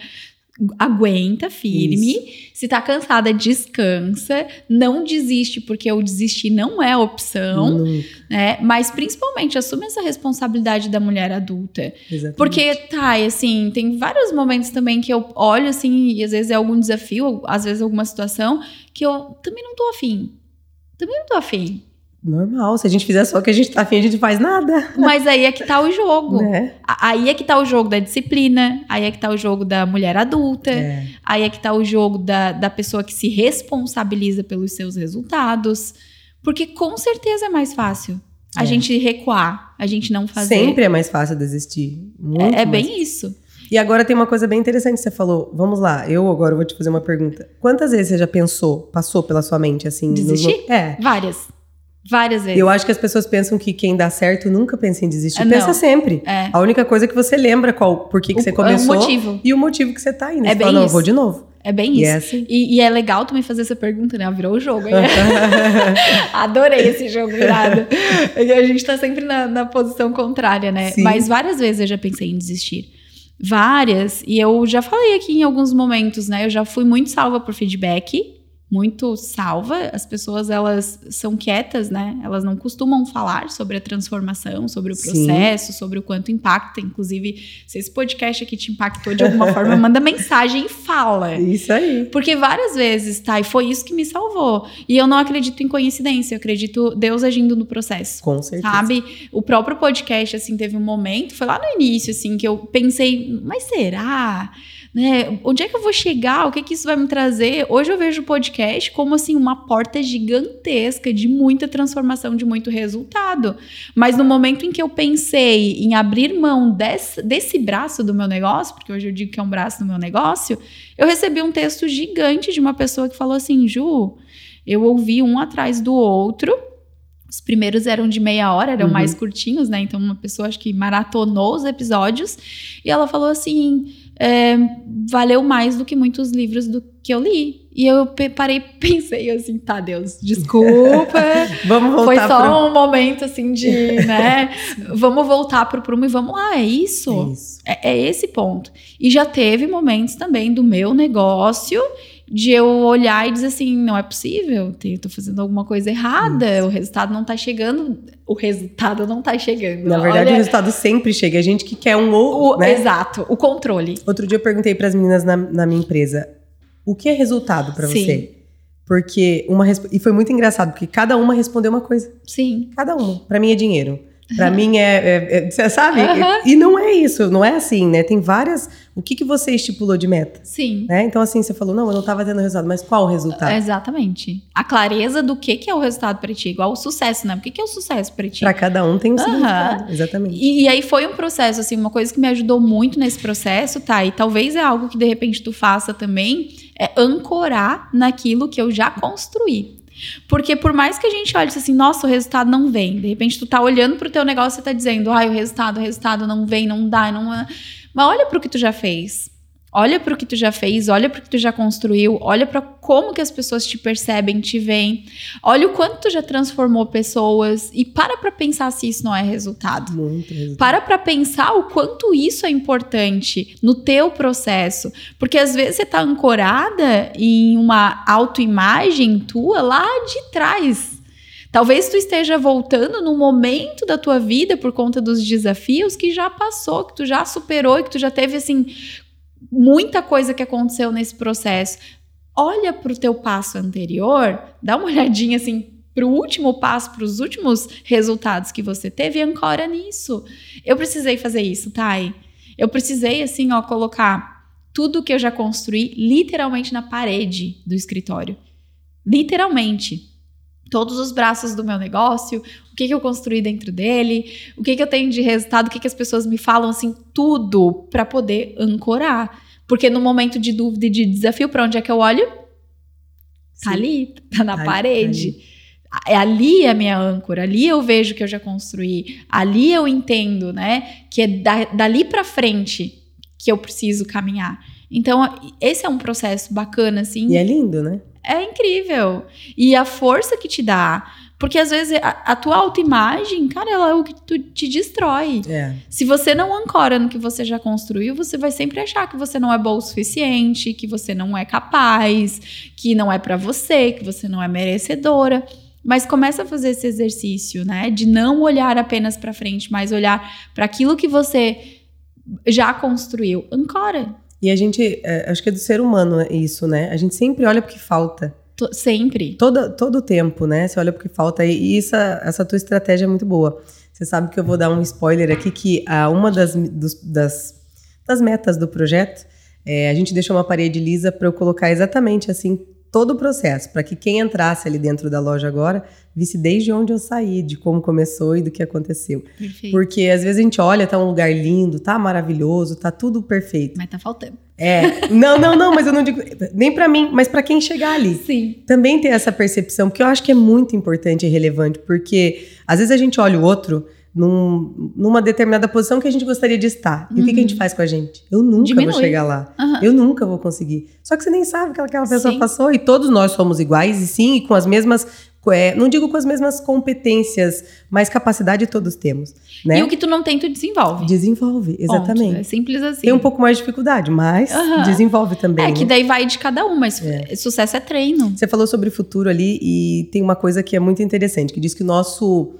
aguenta firme. Se tá cansada, descansa. Não desiste, porque o desistir não é opção, Nunca. né? Mas principalmente assume essa responsabilidade da mulher adulta. Exatamente. Porque, tá, assim, tem vários momentos também que eu olho assim, e às vezes é algum desafio, às vezes alguma situação, que eu também não tô afim. Também não tô afim. Normal, se a gente fizer só o que a gente tá afim, a gente faz nada. Mas aí é que tá o jogo. Né? Aí é que tá o jogo da disciplina, aí é que tá o jogo da mulher adulta, É. aí é que tá o jogo da, da pessoa que se responsabiliza pelos seus resultados. Porque com certeza é mais fácil a É. gente recuar, a gente não fazer. Sempre é mais fácil desistir. Muito É, é bem isso. E agora tem uma coisa bem interessante que você falou. Vamos lá, eu agora vou te fazer uma pergunta. Quantas vezes você já pensou, passou pela sua mente assim? Desistir? É. Várias. Várias vezes. Eu acho que as pessoas pensam que quem dá certo nunca pensa em desistir. É, pensa não. sempre. É. A única coisa é que você lembra qual, por que, que O- você começou o motivo. e o motivo que você tá indo. É você bem fala, não, vou de novo. É bem E isso. é assim. E, e é legal também fazer essa pergunta, né? Virou o jogo. Adorei esse jogo virado. Porque a gente tá sempre na, na posição contrária, né? Sim. Mas várias vezes eu já pensei em desistir. Várias. E eu já falei aqui em alguns momentos, né? Eu já fui muito salva por feedback. Muito salva. As pessoas, elas são quietas, né? Elas não costumam falar sobre a transformação, sobre o Sim. processo, sobre o quanto impacta. Inclusive, se esse podcast aqui te impactou de alguma forma, manda mensagem e fala. Isso aí. Porque várias vezes, tá? E foi isso que me salvou. E eu não acredito em coincidência, eu acredito Deus agindo no processo. Com certeza. Sabe? O próprio podcast, assim, teve um momento, foi lá no início, assim, que eu pensei, mas será? Né? Onde é que eu vou chegar? O que que isso vai me trazer? Hoje eu vejo o podcast como, assim, uma porta gigantesca de muita transformação, de muito resultado. Mas no momento em que eu pensei em abrir mão desse, desse braço do meu negócio, porque hoje eu digo que é um braço do meu negócio, eu recebi um texto gigante de uma pessoa que falou assim: Ju, eu ouvi um atrás do outro. Os primeiros eram de meia hora, eram Uhum. mais curtinhos, né? Então, uma pessoa acho que maratonou os episódios. E ela falou assim: é, valeu mais do que muitos livros do que eu li. E eu parei pensei assim: tá, Deus, desculpa. Vamos voltar Foi só pro... um momento assim de, né? vamos voltar pro prumo e vamos lá, é isso. Isso. É, é esse ponto. E já teve momentos também do meu negócio de eu olhar e dizer assim, não é possível, eu tô fazendo alguma coisa errada, o resultado não tá chegando, o resultado não tá chegando. Na verdade, o Olha, resultado sempre chega. A gente que quer um o, ou, né? exato, o controle. Outro dia eu perguntei para as meninas na, na minha empresa, o que é resultado para você? Porque uma e foi muito engraçado porque cada uma respondeu uma coisa. Sim. Cada uma. Para mim é dinheiro. Para mim é, é, é- você sabe? E não é isso, não é assim, né? Tem várias. O que que você estipulou de meta? Sim. Né? Então assim, você falou, não, eu não tava tendo resultado, mas qual o resultado? Exatamente. A clareza do que, que é o resultado para ti, igual o sucesso, né? O que, que é o sucesso para ti? Para cada um tem um Aham. significado. Exatamente. E, e aí foi um processo, assim, uma coisa que me ajudou muito nesse processo, tá? E talvez é algo que de repente tu faça também, é ancorar naquilo que eu já construí. Porque por mais que a gente olhe assim, nossa, o resultado não vem. De repente tu tá olhando pro teu negócio e tá dizendo, ai, o resultado, o resultado não vem, não dá, não é. Mas olha pro que tu já fez. Olha pro que tu já fez, olha pro que tu já construiu, olha para como que as pessoas te percebem, te veem. Olha o quanto tu já transformou pessoas e para pra pensar se isso não é resultado. Muito. Para pra pensar o quanto isso é importante no teu processo. Porque às vezes você tá ancorada em uma autoimagem tua lá de trás. Talvez tu esteja voltando num momento da tua vida por conta dos desafios que já passou, que tu já superou e que tu já teve assim muita coisa que aconteceu nesse processo. Olha pro teu passo anterior, dá uma olhadinha assim pro último passo, pros últimos resultados que você teve e ancora nisso. Eu precisei fazer isso, Thay. Eu precisei assim, ó, colocar tudo que eu já construí literalmente na parede do escritório. Literalmente todos os braços do meu negócio, o que, que eu construí dentro dele, o que, que eu tenho de resultado, o que, que as pessoas me falam, assim, tudo para poder ancorar. Porque no momento de dúvida e de desafio, para onde é que eu olho? Tá ali, tá na Tá ali, parede. É ali a minha âncora, ali eu vejo que eu já construí, ali eu entendo, né, que é da, dali para frente que eu preciso caminhar. Então, esse é um processo bacana, assim. E é lindo, né? É incrível. E a força que te dá. Porque às vezes a, a tua autoimagem, cara, ela é o que tu, te destrói. É. Se você não ancora no que você já construiu, você vai sempre achar que você não é bom o suficiente, que você não é capaz, que não é para você, que você não é merecedora. Mas começa a fazer esse exercício, né? De não olhar apenas para frente, mas olhar para aquilo que você já construiu. Ancora. E a gente, é, acho que é do ser humano isso, né? A gente sempre olha porque falta. sempre. Todo, todo o tempo, né? Você olha porque falta e isso, essa tua estratégia é muito boa. Você sabe que eu vou dar um spoiler aqui que a, uma das, dos, das, das metas do projeto é, a gente deixou uma parede lisa para eu colocar exatamente assim todo o processo, para que quem entrasse ali dentro da loja agora visse desde onde eu saí, de como começou e do que aconteceu. Perfeito. Porque às vezes a gente olha, tá um lugar lindo, tá maravilhoso, tá tudo perfeito. Mas tá faltando. É, não, não, não, mas eu não digo nem para mim, mas para quem chegar ali. Sim. Também ter essa percepção, porque eu acho que é muito importante e relevante, porque às vezes a gente olha o outro num, numa determinada posição que a gente gostaria de estar. E uhum. o que, que, a gente uhum. faz com a gente? Eu nunca Diminui. vou chegar lá. Uhum. Eu nunca vou conseguir. Só que você nem sabe o que aquela pessoa sim. passou. E todos nós somos iguais, e sim, e com as mesmas. É, não digo com as mesmas competências, mas capacidade todos temos. Né? E o que tu não tem, tu desenvolve. Desenvolve, exatamente. Ponto. É simples assim. Tem um pouco mais de dificuldade, mas uhum. desenvolve também. É que né? daí vai de cada um, mas é. sucesso é treino. Você falou sobre o futuro ali e tem uma coisa que é muito interessante, que diz que o nosso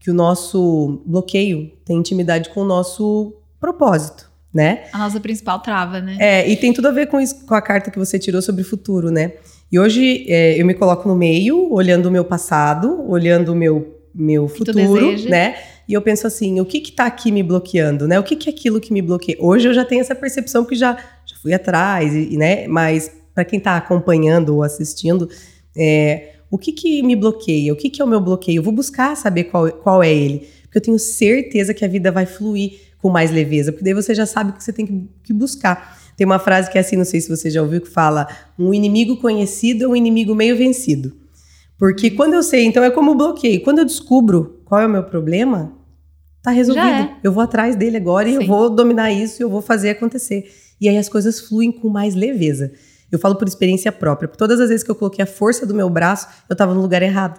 que o nosso bloqueio tem intimidade com o nosso propósito, né? A nossa principal trava, né? É, e tem tudo a ver com, isso, com a carta que você tirou sobre o futuro, né? E hoje é, eu me coloco no meio, olhando o meu passado, olhando o meu, meu futuro, né? E eu penso assim, o que que tá aqui me bloqueando, né? O que que é aquilo que me bloqueia? Hoje eu já tenho essa percepção que já, já fui atrás, e, né? Mas para quem tá acompanhando ou assistindo, é, o que, que me bloqueia? O que, que é o meu bloqueio? Eu vou buscar saber qual, qual é ele. Porque eu tenho certeza que a vida vai fluir com mais leveza. Porque daí você já sabe o que você tem que, que buscar. Tem uma frase que é assim, não sei se você já ouviu, que fala: um inimigo conhecido é um inimigo meio vencido. Porque quando eu sei, então é como o bloqueio. Quando eu descubro qual é o meu problema, tá resolvido. É. Eu vou atrás dele agora Sim. e eu vou dominar isso e eu vou fazer acontecer. E aí as coisas fluem com mais leveza. Eu falo por experiência própria. Porque todas as vezes que eu coloquei a força do meu braço, eu tava no lugar errado.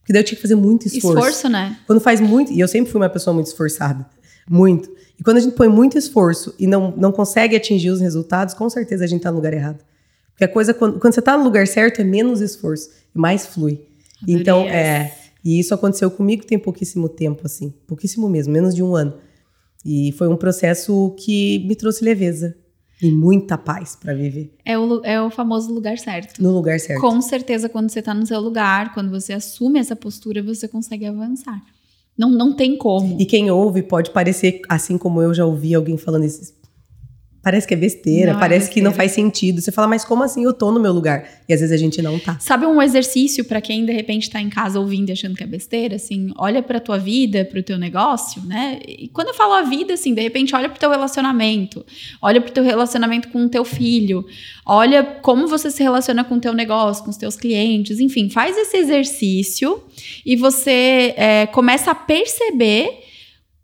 Porque daí eu tinha que fazer muito esforço. Esforço, né? Quando faz muito. E eu sempre fui uma pessoa muito esforçada. Muito. E quando a gente põe muito esforço e não, não consegue atingir os resultados, com certeza a gente tá no lugar errado. Porque a coisa, quando, quando você tá no lugar certo, é menos esforço e mais flui. Adorei então, é. E isso aconteceu comigo tem pouquíssimo tempo, assim. Pouquíssimo mesmo, menos de um ano. E foi um processo que me trouxe leveza e muita paz para viver. É o, é o famoso lugar certo. No lugar certo. Com certeza, quando você tá no seu lugar, quando você assume essa postura, você consegue avançar. Não, não tem como. E quem ouve pode parecer, assim como eu já ouvi alguém falando isso, Parece que é besteira, não é parece é besteira. que não faz sentido. Você fala, mas como assim eu tô no meu lugar? E às vezes a gente não tá. Sabe um exercício para quem de repente tá em casa ouvindo e achando que é besteira? Assim, olha pra tua vida, pro teu negócio, né? E quando eu falo a vida, assim, de repente olha pro teu relacionamento, olha pro teu relacionamento com o teu filho, olha como você se relaciona com o teu negócio, com os teus clientes, enfim, faz esse exercício e você é, começa a perceber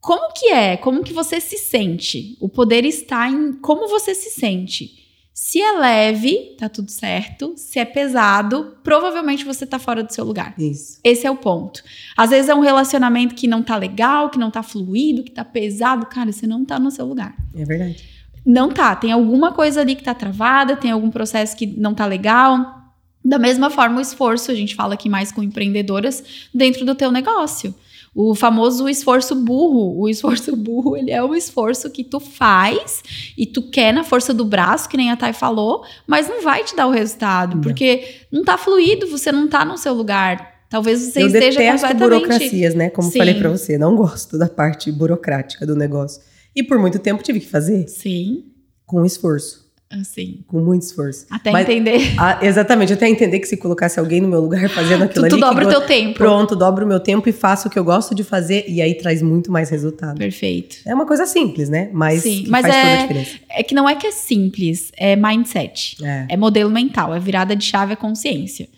como que é? Como que você se sente? O poder está em como você se sente. Se é leve, tá tudo certo. Se é pesado, provavelmente você tá fora do seu lugar. Isso. Esse é o ponto. Às vezes é um relacionamento que não tá legal, que não tá fluido, que tá pesado. Cara, você não tá no seu lugar. É verdade. Não tá. Tem alguma coisa ali que tá travada, tem algum processo que não tá legal. Da mesma forma, o esforço, a gente fala aqui mais com empreendedoras, dentro do teu negócio. O famoso esforço burro. O esforço burro, ele é o esforço que tu faz e tu quer na força do braço, que nem a Thay falou, mas não vai te dar o resultado, não. porque não tá fluido, você não tá no seu lugar. Talvez você Eu esteja detesto completamente... burocracias, né? Como Sim. falei para você, não gosto da parte burocrática do negócio. E por muito tempo tive que fazer. Sim. Com esforço. Assim. Com muito esforço. Até Mas, entender. A, exatamente, até entender que se colocasse alguém no meu lugar fazendo aquilo tu, tu ali. Tu dobra o teu tempo. Pronto, dobro o meu tempo e faço o que eu gosto de fazer e aí traz muito mais resultado. Perfeito. É uma coisa simples, né? Mas, Sim, mas faz é, toda a diferença. É que não é que é simples, é mindset. É. é modelo mental, é virada de chave, é consciência.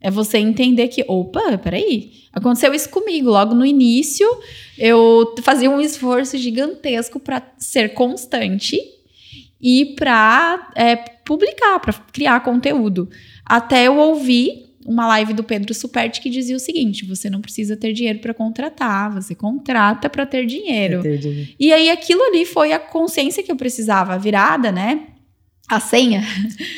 É você entender que, opa, peraí, aconteceu isso comigo. Logo no início, eu fazia um esforço gigantesco para ser constante e para é, publicar, para criar conteúdo. Até eu ouvi uma live do Pedro Superti que dizia o seguinte: você não precisa ter dinheiro para contratar, você contrata para ter dinheiro. E aí aquilo ali foi a consciência que eu precisava, a virada, né? A senha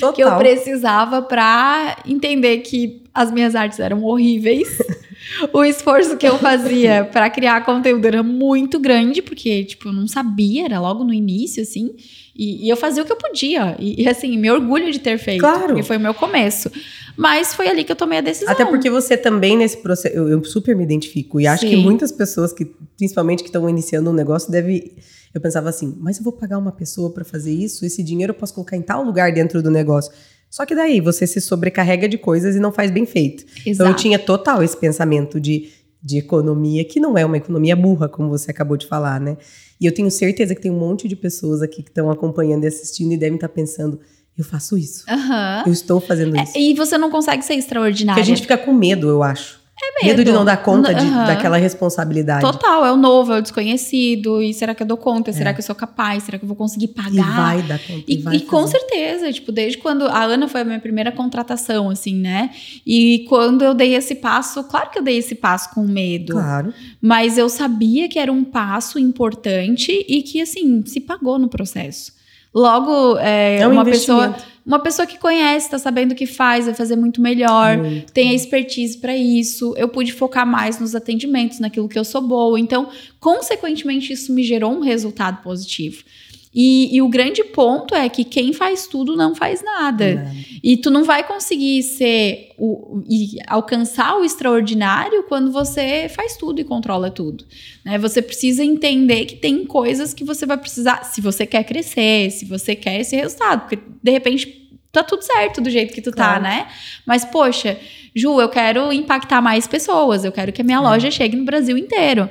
Total. que eu precisava para entender que as minhas artes eram horríveis. o esforço que eu fazia para criar conteúdo era muito grande, porque, tipo, eu não sabia, era logo no início, assim. E, e eu fazia o que eu podia. E, e, assim, me orgulho de ter feito. Claro. Porque foi o meu começo. Mas foi ali que eu tomei a decisão. Até porque você também, nesse processo, eu, eu super me identifico. E acho Sim. que muitas pessoas que, principalmente que estão iniciando um negócio, devem. Eu pensava assim, mas eu vou pagar uma pessoa para fazer isso? Esse dinheiro eu posso colocar em tal lugar dentro do negócio. Só que daí você se sobrecarrega de coisas e não faz bem feito. Exato. Então eu tinha total esse pensamento de, de economia, que não é uma economia burra, como você acabou de falar, né? E eu tenho certeza que tem um monte de pessoas aqui que estão acompanhando e assistindo e devem estar pensando. Eu faço isso. Uhum. Eu estou fazendo é, isso. e você não consegue ser extraordinária. Porque a gente fica com medo, eu acho. É medo. medo de não dar conta de, uhum. daquela responsabilidade. Total, é o novo, é o desconhecido. E será que eu dou conta? É. Será que eu sou capaz? Será que eu vou conseguir pagar? E vai dar conta. E, e, e com certeza, tipo, desde quando. A Ana foi a minha primeira contratação, assim, né? E quando eu dei esse passo, claro que eu dei esse passo com medo. Claro. Mas eu sabia que era um passo importante e que, assim, se pagou no processo. Logo, é, é um uma pessoa uma pessoa que conhece, está sabendo o que faz, vai fazer muito melhor, muito. tem a expertise para isso. Eu pude focar mais nos atendimentos, naquilo que eu sou boa. Então, consequentemente, isso me gerou um resultado positivo. E, e, o grande ponto é que quem faz tudo não faz nada. Não. E tu não vai conseguir ser o, e alcançar o extraordinário quando você faz tudo e controla tudo. Né? Você precisa entender que tem coisas que você vai precisar, se você quer crescer, se você quer esse resultado, porque de repente tá tudo certo do jeito que tu tá, claro. tá, né? Mas, poxa, Ju, eu quero impactar mais pessoas, eu quero que a minha é. loja chegue no Brasil inteiro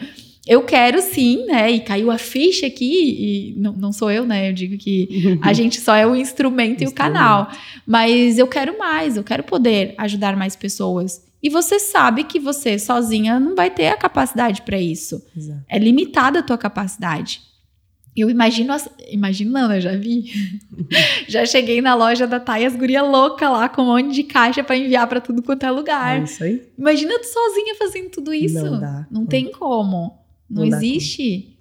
eu quero sim, né? E caiu a ficha aqui, e não, não sou eu, né? Eu digo que a gente só é o instrumento e o canal. Mas eu quero mais, eu quero poder ajudar mais pessoas. E você sabe que você sozinha não vai ter a capacidade para isso. Exato. É limitada a tua capacidade. Eu imagino, as, imagino não, eu já vi. já cheguei na loja da Thay, as guria louca lá com um monte de caixa para enviar para tudo quanto é lugar. É isso aí. Imagina tu sozinha fazendo tudo isso. Não dá. Não tem como. Não, não existe.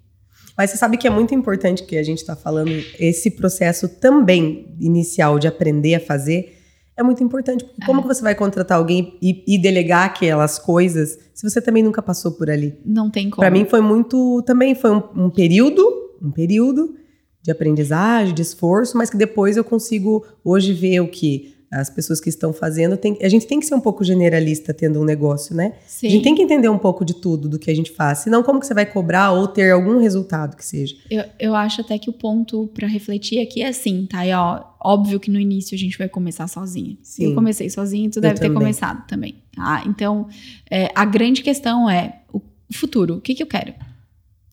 Mas você sabe que é muito importante que a gente está falando, esse processo também inicial de aprender a fazer é muito importante. Porque como é. que você vai contratar alguém e, e, delegar aquelas coisas se você também nunca passou por ali? Não tem como. Para mim foi muito. Também foi um, um período, um período de aprendizagem, de esforço, mas que depois eu consigo hoje ver o que as pessoas que estão fazendo, tem, a gente tem que ser um pouco generalista tendo um negócio, né? Sim. A gente tem que entender um pouco de tudo do que a gente faz, senão como que você vai cobrar ou ter algum resultado que seja? Eu, eu acho até que o ponto para refletir aqui é assim, tá? E, ó, óbvio que no início a gente vai começar sozinha. Sim. Eu comecei sozinha, tu deve ter começado também, tá? Então, é, a grande questão é o futuro, o que, que eu quero?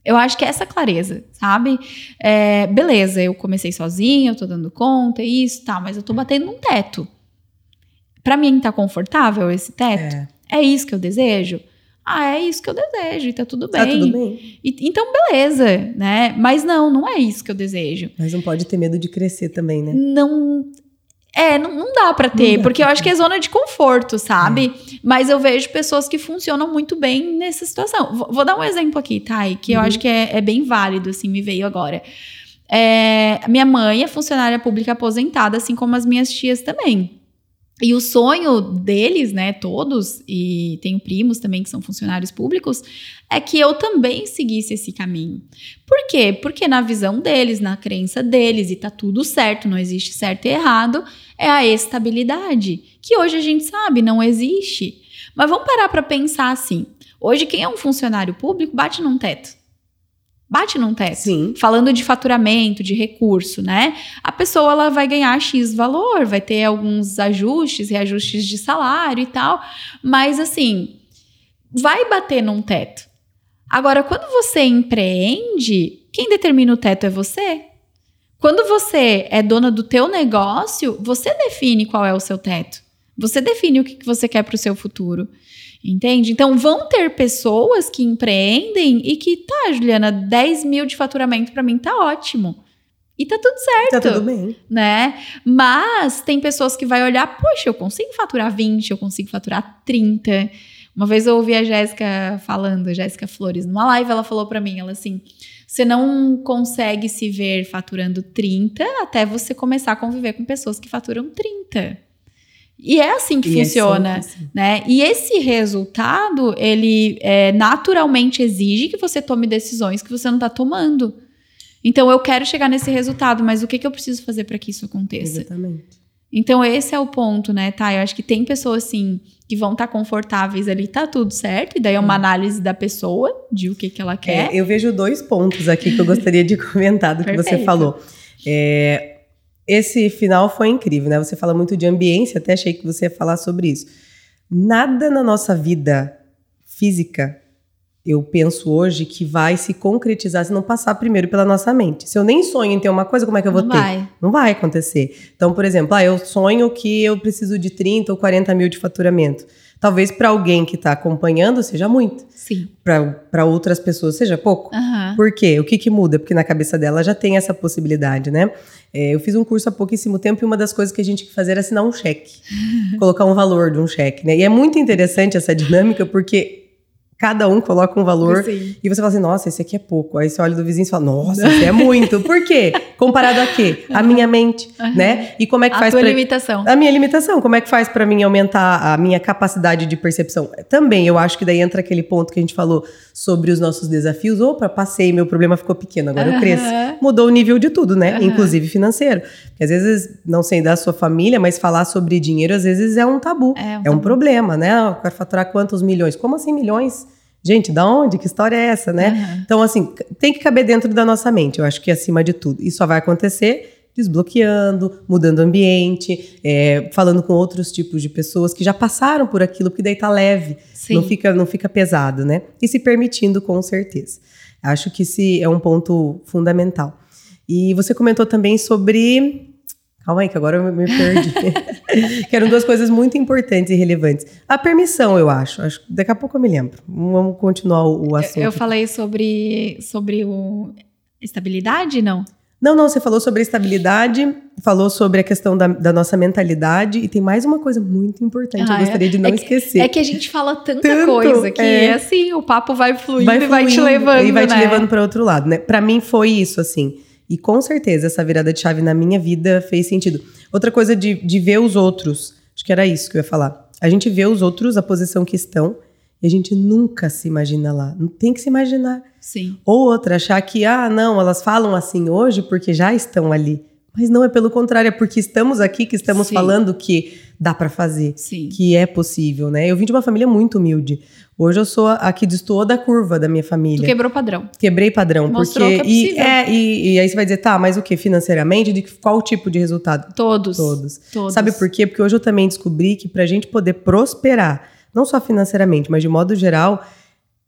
Eu acho que é essa clareza, sabe? É, beleza, eu comecei sozinha, eu tô dando conta, isso, tá, mas eu tô batendo num teto. Para mim tá confortável esse teto? É. é. isso que eu desejo? Ah, é isso que eu desejo e tá tudo bem. Tá tudo bem. E, então, beleza, né? Mas não, não é isso que eu desejo. Mas não pode ter medo de crescer também, né? Não, é, não, não dá para ter, porque eu acho que é zona de conforto, sabe? É. Mas eu vejo pessoas que funcionam muito bem nessa situação. Vou, vou dar um exemplo aqui, Thay, que uhum. eu acho que é, é, bem válido, assim, me veio agora. É, minha mãe é funcionária pública aposentada, assim como as minhas tias também. E o sonho deles, né, todos, e tenho primos também que são funcionários públicos, é que eu também seguisse esse caminho. Por quê? Porque na visão deles, na crença deles, e tá tudo certo, não existe certo e errado, é a estabilidade, que hoje a gente sabe não existe. Mas vamos parar para pensar assim. Hoje, quem é um funcionário público bate num teto bate num teto. Sim. Falando de faturamento, de recurso, né? A pessoa ela vai ganhar X valor, vai ter alguns ajustes, reajustes de salário e tal, mas assim, vai bater num teto. Agora, quando você empreende, quem determina o teto é você. Quando você é dona do teu negócio, você define qual é o seu teto. Você define o que você quer para o seu futuro. Entende? Então vão ter pessoas que empreendem e que, tá, Juliana, 10 mil de faturamento para mim tá ótimo. E tá tudo certo. Tá tudo bem. Né? Mas tem pessoas que vai olhar, poxa, eu consigo faturar 20, eu consigo faturar 30. Uma vez eu ouvi a Jéssica falando, a Jéssica Flores, numa live, ela falou para mim, ela assim, você não consegue se ver faturando 30 até você começar a conviver com pessoas que faturam 30. E é assim que E é funciona, sempre assim. né? E esse resultado, ele é, naturalmente exige que você tome decisões que você não tá tomando. Então, eu quero chegar nesse resultado, mas o que, que eu preciso fazer para que isso aconteça? Exatamente. Então, esse é o ponto, né, tá? Eu acho que tem pessoas, assim, que vão estar confortáveis ali, tá tudo certo, e daí é uma análise da pessoa, de o que, que ela quer. É, eu vejo dois pontos aqui que eu gostaria de comentar do que você falou. É, esse final foi incrível, né? Você fala muito de ambiência, até achei que você ia falar sobre isso. Nada na nossa vida física, eu penso hoje, que vai se concretizar se não passar primeiro pela nossa mente. Se eu nem sonho em ter uma coisa, como é que eu vou Não ter? vai. Não vai acontecer. Então, por exemplo, ah, eu sonho que eu preciso de 30 ou 40 mil de faturamento. Talvez para alguém que está acompanhando seja muito, Sim. para outras pessoas seja pouco. Aham. Por quê? O que, que muda? Porque na cabeça dela já tem essa possibilidade, né? É, eu fiz um curso há pouquíssimo tempo e uma das coisas que a gente tinha que fazer era assinar um cheque. colocar um valor de um cheque, né? E é muito interessante essa dinâmica porque cada um coloca um valor Sim. e você fala assim, nossa, esse aqui é pouco. Aí você olha do vizinho e fala, nossa, esse é muito. Por quê? Comparado a quê? A minha mente, né? E como é que A faz tua pra... limitação. A minha limitação, como é que faz pra mim aumentar a minha capacidade de percepção? Também, eu acho que daí entra aquele ponto que a gente falou sobre os nossos desafios. Opa, passei, meu problema ficou pequeno, agora eu cresço. Mudou o nível de tudo, né? Aham. Inclusive financeiro. Porque às vezes, não sei da sua família, mas falar sobre dinheiro às vezes é um tabu. É um É um tabu. problema, né? Ah, Eu quero faturar quantos milhões? Como assim milhões? Gente, da onde? Que história é essa, né? Aham. Então, assim, tem que caber dentro da nossa mente, eu acho que acima de tudo. E só vai acontecer desbloqueando, mudando o ambiente, é, falando com outros tipos de pessoas que já passaram por aquilo, porque daí tá leve, Sim. não fica, não fica pesado, né? E se permitindo, com certeza. Acho que esse é um ponto fundamental. E você comentou também sobre. Calma aí, que agora eu me perdi. que eram duas coisas muito importantes e relevantes. A permissão, eu acho. acho daqui a pouco eu me lembro. Vamos continuar o, assunto. Eu falei sobre, sobre o estabilidade, não? Não, não, você falou sobre estabilidade, falou sobre a questão da, da nossa mentalidade, e tem mais uma coisa muito importante, Ah, eu gostaria de não é que- esquecer. É que a gente fala tanta Tanto, coisa que é. assim, o papo vai fluindo e vai te fluindo, levando, E vai te né? levando para outro lado, né? Para mim foi isso, assim. E com certeza essa virada de chave na minha vida fez sentido. Outra coisa de, de ver os outros, acho que era isso que eu ia falar. A gente vê os outros, a posição que estão, e a gente nunca se imagina lá. Não tem que se imaginar. Sim. Ou outra, achar que, ah, não, elas falam assim hoje porque já estão ali. Mas não, é pelo contrário, é porque estamos aqui que estamos Sim. falando que dá para fazer, Sim. que é possível, né? Eu vim de uma família muito humilde. Hoje eu sou a, a que destoou da curva da minha Tu família. quebrou padrão. Quebrei padrão, Mostrou porque que é e, possível. é, e, e aí você vai dizer, tá, mas o que financeiramente? De qual tipo de resultado? Todos. Todos. Todos. Sabe por quê? Porque hoje eu também descobri que pra gente poder prosperar, não só financeiramente, mas de modo geral,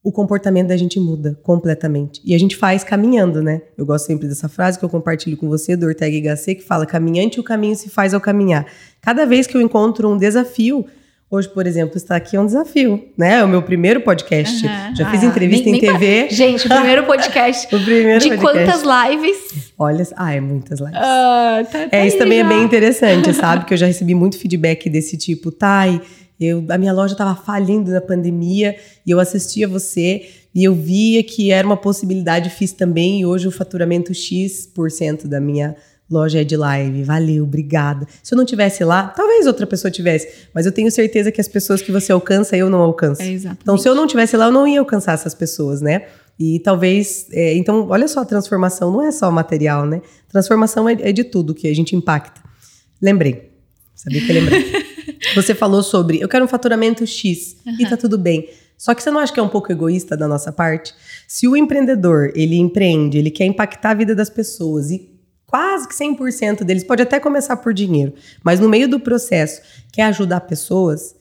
o comportamento da gente muda completamente. E a gente faz caminhando, né? Eu gosto sempre dessa frase que eu compartilho com você, do Ortega y Gasset, que fala: caminhante o caminho se faz ao caminhar. Cada vez que eu encontro um desafio, hoje, por exemplo, estar aqui é um desafio, né? É o meu primeiro podcast. Aham. Já fiz Ah, entrevista nem- em TV. Gente, o primeiro podcast. O primeiro de podcast. quantas lives? Olha, ah, é muitas lives. Ah, tá- tá É, isso também já. é bem interessante, sabe? Que eu já recebi muito feedback desse tipo, Thay, eu, a minha loja estava falindo na pandemia e eu assistia você e eu via que era uma possibilidade, fiz também, e hoje o faturamento X% da minha loja é de live. Valeu, obrigada. Se eu não tivesse lá, talvez outra pessoa tivesse, mas eu tenho certeza que as pessoas que você alcança, eu não alcanço. É. Então, se eu não tivesse lá, eu não ia alcançar essas pessoas, né? E talvez. é, então, olha só, a transformação não é só material, né? Transformação é, é de tudo que a gente impacta. Lembrei. Sabia que lembrei. você falou sobre eu quero um faturamento X e tá tudo bem. Só que você não acha que é um pouco egoísta da nossa parte? Se o empreendedor, ele empreende, ele quer impactar a vida das pessoas e quase que 100% deles pode até começar por dinheiro, mas no meio do processo quer ajudar pessoas,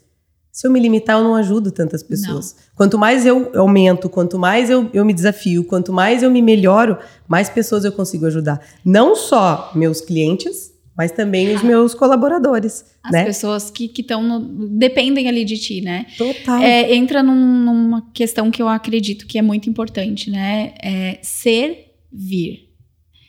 se eu me limitar, eu não ajudo tantas pessoas. Quanto mais eu aumento, quanto mais eu, eu me desafio, quanto mais eu me melhoro, mais pessoas eu consigo ajudar. Não só meus clientes, mas também os meus colaboradores, As né? pessoas que estão dependem ali de ti, né? Total. É, entra num- numa questão que eu acredito que é muito importante, né? É servir.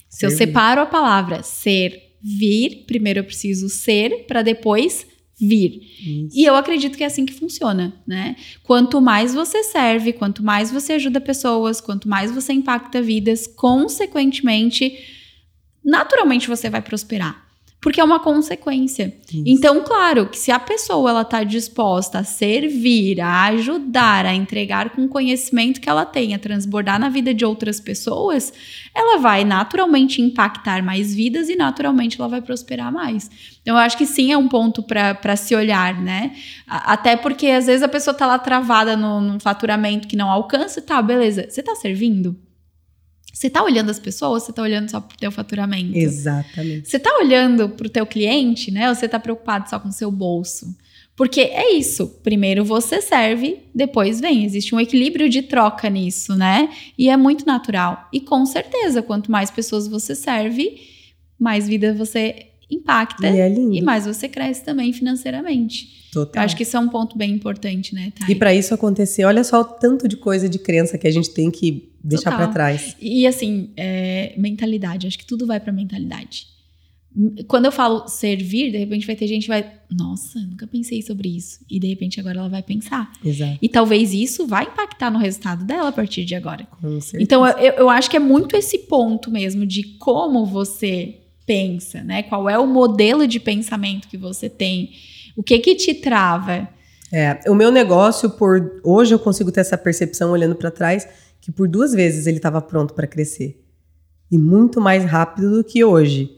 Se eu separo a palavra servir, primeiro eu preciso ser para depois vir. Isso. E eu acredito que é assim que funciona, né? Quanto mais você serve, quanto mais você ajuda pessoas, quanto mais você impacta vidas, consequentemente, naturalmente você vai prosperar. Porque é uma consequência. Isso. Então, claro, que se a pessoa ela tá disposta a servir, a ajudar, a entregar com o conhecimento que ela tem, a transbordar na vida de outras pessoas, ela vai naturalmente impactar mais vidas e naturalmente ela vai prosperar mais. Então, eu acho que sim é um ponto para se olhar, né? Até porque às vezes a pessoa tá lá travada no, no faturamento que não alcança, tá, beleza. Você tá servindo? Você tá olhando as pessoas, você tá olhando só pro teu faturamento. Exatamente. Você tá olhando pro teu cliente, né? Ou você tá preocupado só com o seu bolso? Porque é isso. Primeiro você serve, depois vem. Existe um equilíbrio de troca nisso, né? E é muito natural. E com certeza, quanto mais pessoas você serve, mais vida você impacta. E, é e mais você cresce também financeiramente. Total. Eu acho que isso é um ponto bem importante, né, Thay? E para isso acontecer, olha só o tanto de coisa de crença que a gente tem que deixar para trás. E assim, é, mentalidade, acho que tudo vai para mentalidade. Quando eu falo servir, de repente vai ter gente que vai, nossa, nunca pensei sobre isso. E de repente agora ela vai pensar. Exato. E talvez isso vai impactar no resultado dela a partir de agora. Com certeza. Então eu, eu acho que é muito esse ponto mesmo de como você pensa, né? Qual é o modelo de pensamento que você tem? O que que te trava? É, o meu negócio por hoje eu consigo ter essa percepção olhando para trás que por duas vezes ele estava pronto para crescer. E muito mais rápido do que hoje.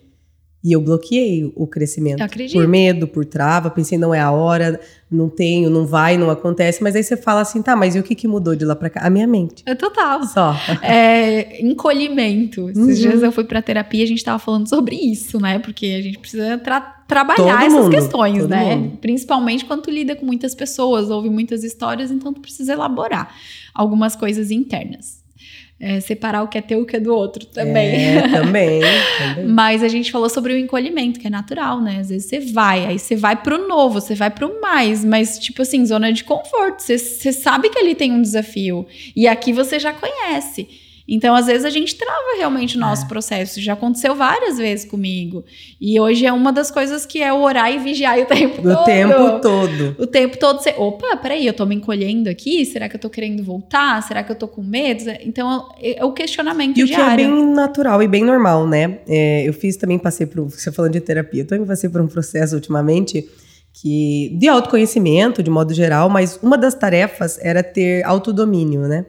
E eu bloqueei o crescimento. Por medo, por trava, pensei, não é a hora, não tenho, não vai, não acontece. Mas aí você fala assim, tá, mas e o que, que mudou de lá pra cá? A minha mente. É total. Só. É, encolhimento. Esses uhum. dias eu fui pra terapia, a gente tava falando sobre isso, né? Porque a gente precisa tra trabalhar todo essas mundo, questões, né? Mundo. Principalmente quando tu lida com muitas pessoas, ouve muitas histórias, então tu precisa elaborar algumas coisas internas é, separar o que é teu e o que é do outro também. É, também, também. Mas a gente falou sobre o encolhimento, que é natural, né? Às vezes você vai, aí você vai pro novo, você vai pro mais, mas tipo assim, zona de conforto. Você, você sabe que ali tem um desafio. E aqui você já conhece. Então, às vezes, a gente trava realmente o nosso é. processo. Já aconteceu várias vezes comigo. E hoje é uma das coisas que é orar e vigiar o tempo o todo. O tempo todo. O tempo todo. Você, Opa, peraí, eu tô me encolhendo aqui? Será que eu tô querendo voltar? Será que eu tô com medo? Então, é, é o questionamento e diário. E o que é bem natural e bem normal, né? É, eu fiz também, passei por... Você falando de terapia. Eu também passei por um processo ultimamente que de autoconhecimento, de modo geral, mas uma das tarefas era ter autodomínio, né?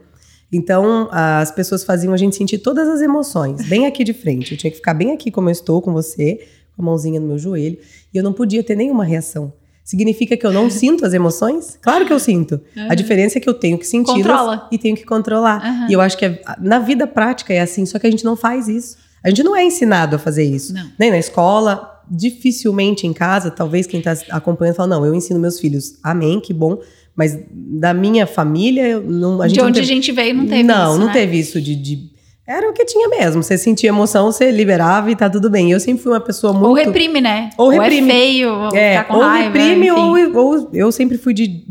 Então, as pessoas faziam a gente sentir todas as emoções, bem aqui de frente. Eu tinha que ficar bem aqui como eu estou com você, com a mãozinha no meu joelho, e eu não podia ter nenhuma reação. Significa que eu não sinto as emoções? Claro que eu sinto. Uhum. A diferença é que eu tenho que senti-las e tenho que controlar. Uhum. E eu acho que é, na vida prática é assim, só que a gente não faz isso. A gente não é ensinado a fazer isso. Não. Nem na escola, dificilmente em casa, talvez quem está acompanhando fala, não, eu ensino meus filhos. Amém, que bom. Mas da minha família, não, a gente De onde teve, a gente veio, não teve não, isso. Não, não né? teve isso de, de, Era o que tinha mesmo. Você sentia emoção, você liberava e tá tudo bem. Eu sempre fui uma pessoa muito. Ou reprime, né? Ou reprime. Ou é feio, ou é, tá com ou raiva, reprime, ou, ou eu sempre fui de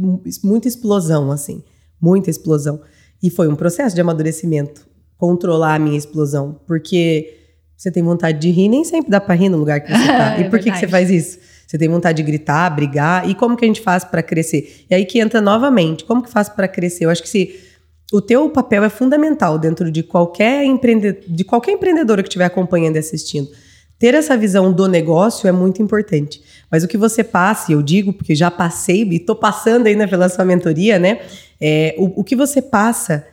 muita explosão, assim. Muita explosão. E foi um processo de amadurecimento controlar a minha explosão. Porque você tem vontade de rir, nem sempre dá pra rir no lugar que você tá. é e por que, que você faz isso? Você tem vontade de gritar, brigar. E como que a gente faz para crescer? E aí que entra novamente. Como que faz para crescer? Eu acho que se o teu papel é fundamental dentro de qualquer empreendedor, de qualquer empreendedora que estiver acompanhando e assistindo. Ter essa visão do negócio é muito importante. Mas o que você passa, e eu digo porque já passei e estou passando ainda pela sua mentoria, né? É, o, o que você passa,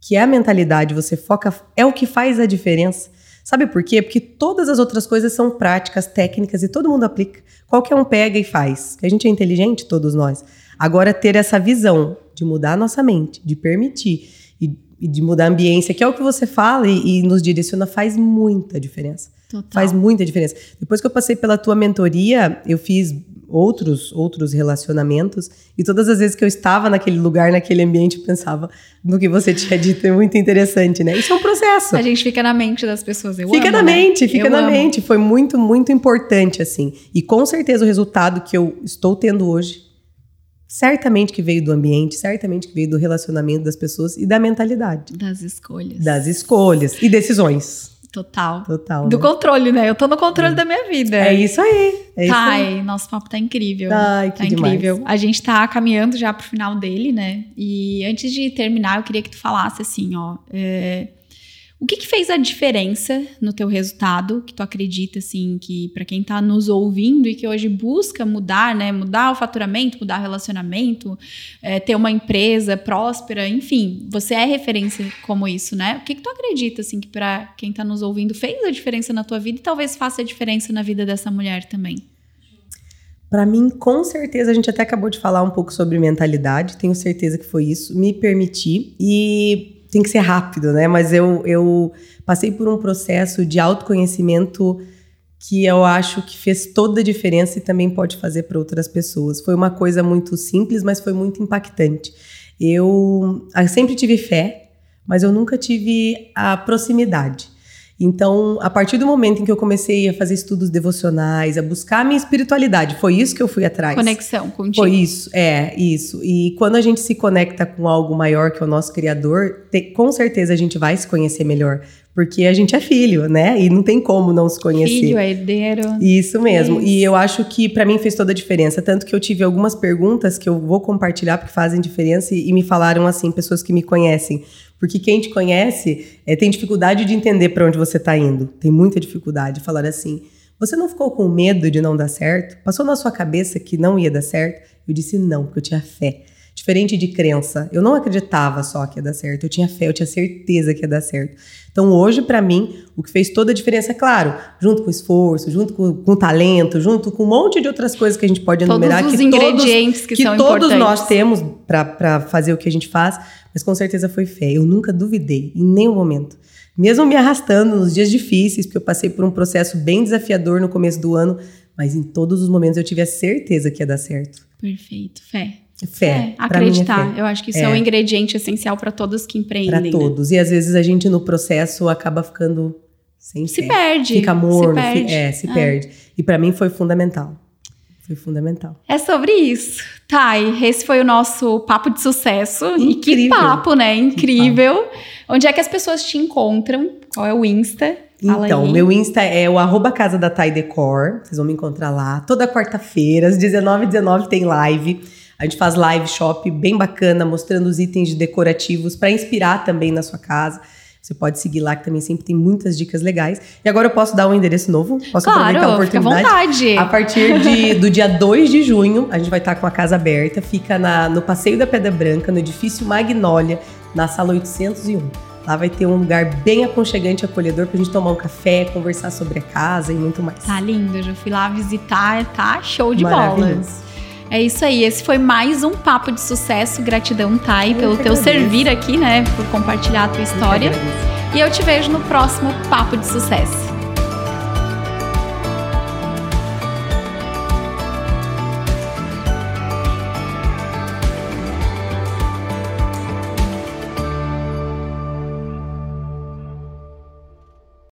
que é a mentalidade, você foca, é o que faz a diferença. Sabe por quê? Porque todas as outras coisas são práticas, técnicas e todo mundo aplica. Qualquer um pega e faz. A gente é inteligente, todos nós. Agora, ter essa visão de mudar a nossa mente, de permitir e, e de mudar a ambiência, que é o que você fala e, e nos direciona, faz muita diferença. Total. Faz muita diferença. Depois que eu passei pela tua mentoria, eu fiz outros outros relacionamentos e todas as vezes que eu estava naquele lugar, naquele ambiente, eu pensava no que você tinha dito, é muito interessante, né? Isso é um processo. A gente fica na mente das pessoas, eu Fica amo, na né? mente, fica eu na amo. mente, foi muito muito importante assim. E com certeza o resultado que eu estou tendo hoje certamente que veio do ambiente, certamente que veio do relacionamento das pessoas e da mentalidade, das escolhas. das escolhas e decisões. Total. Total. Do né? controle, né? Eu tô no controle da minha vida. É isso aí. É isso Ai, aí. nosso papo tá incrível. Ai, que tá demais. incrível. A gente tá caminhando já pro final dele, né? E antes de terminar, eu queria que tu falasse assim, ó. é, O que, que fez a diferença no teu resultado? Que tu acredita, assim, que para quem está nos ouvindo e que hoje busca mudar, né? Mudar o faturamento, mudar o relacionamento, é, ter uma empresa próspera, enfim, você é referência como isso, né? O que, que tu acredita, assim, que para quem está nos ouvindo fez a diferença na tua vida e talvez faça a diferença na vida dessa mulher também? Para mim, com certeza, a gente até acabou de falar um pouco sobre mentalidade, tenho certeza que foi isso. Me permitir e tem que ser rápido, né? Mas eu, eu passei por um processo de autoconhecimento que eu acho que fez toda a diferença e também pode fazer para outras pessoas. Foi uma coisa muito simples, mas foi muito impactante. Eu, eu sempre tive fé, mas eu nunca tive a proximidade. Então, a partir do momento em que eu comecei a fazer estudos devocionais, a buscar a minha espiritualidade, foi isso que eu fui atrás. Conexão contigo. Foi isso, é, isso. E quando a gente se conecta com algo maior que é o nosso Criador, te, com certeza a gente vai se conhecer melhor. Porque a gente é filho, né? E não tem como não se conhecer. Filho, é herdeiro. Isso mesmo. Isso. E eu acho que para mim fez toda a diferença. Tanto que eu tive algumas perguntas que eu vou compartilhar porque fazem diferença e, e me falaram assim, pessoas que me conhecem. Porque quem te conhece é, tem dificuldade de entender para onde você está indo. Tem muita dificuldade. de Falar assim, você não ficou com medo de não dar certo? Passou na sua cabeça que não ia dar certo? Eu disse não, porque eu tinha fé. Diferente de crença, eu não acreditava só que ia dar certo, eu tinha fé, eu tinha certeza que ia dar certo. Então hoje, para mim, o que fez toda a diferença, é claro, junto com esforço, junto com, com talento, junto com um monte de outras coisas que a gente pode enumerar. Todos os que ingredientes todos, que, que são todos nós temos para fazer o que a gente faz, mas com certeza foi fé. Eu nunca duvidei, em nenhum momento. Mesmo me arrastando nos dias difíceis, porque eu passei por um processo bem desafiador no começo do ano, mas em todos os momentos eu tive a certeza que ia dar certo. Perfeito, fé. Fé. É, acreditar. É. Eu acho que isso é, é um ingrediente essencial para todos que empreendem. Para né? todos. Né? E às vezes a gente no processo acaba ficando sem se fé. perde. Fica morno, se perde. é, se é. perde. E para mim foi fundamental. Foi fundamental. É sobre isso. Thay, esse foi o nosso papo de sucesso. Incrível. E que papo, né? Incrível. Papo. Onde é que as pessoas te encontram? Qual é o Insta? Então, meu Insta é o arroba Casa da Thay Decor. Vocês vão me encontrar lá. Toda quarta-feira, às 19h19 tem live. A gente faz live shop bem bacana, mostrando os itens decorativos para inspirar também na sua casa. Você pode seguir lá, que também sempre tem muitas dicas legais. E agora eu posso dar um endereço novo? Posso claro, aproveitar a oportunidade? Fica à vontade. A partir de, do dia 2 de junho, a gente vai estar com a casa aberta. Fica na, no Passeio da Pedra Branca, no edifício Magnólia, na sala 801. Lá vai ter um lugar bem aconchegante e acolhedor pra gente tomar um café, conversar sobre a casa e muito mais. Tá lindo, eu já fui lá visitar, tá show de bola. É isso aí, esse foi mais um papo de sucesso. Gratidão, Thay, pelo teu agradeço. servir aqui, né? Por compartilhar a tua história. E eu te vejo no próximo Papo de Sucesso.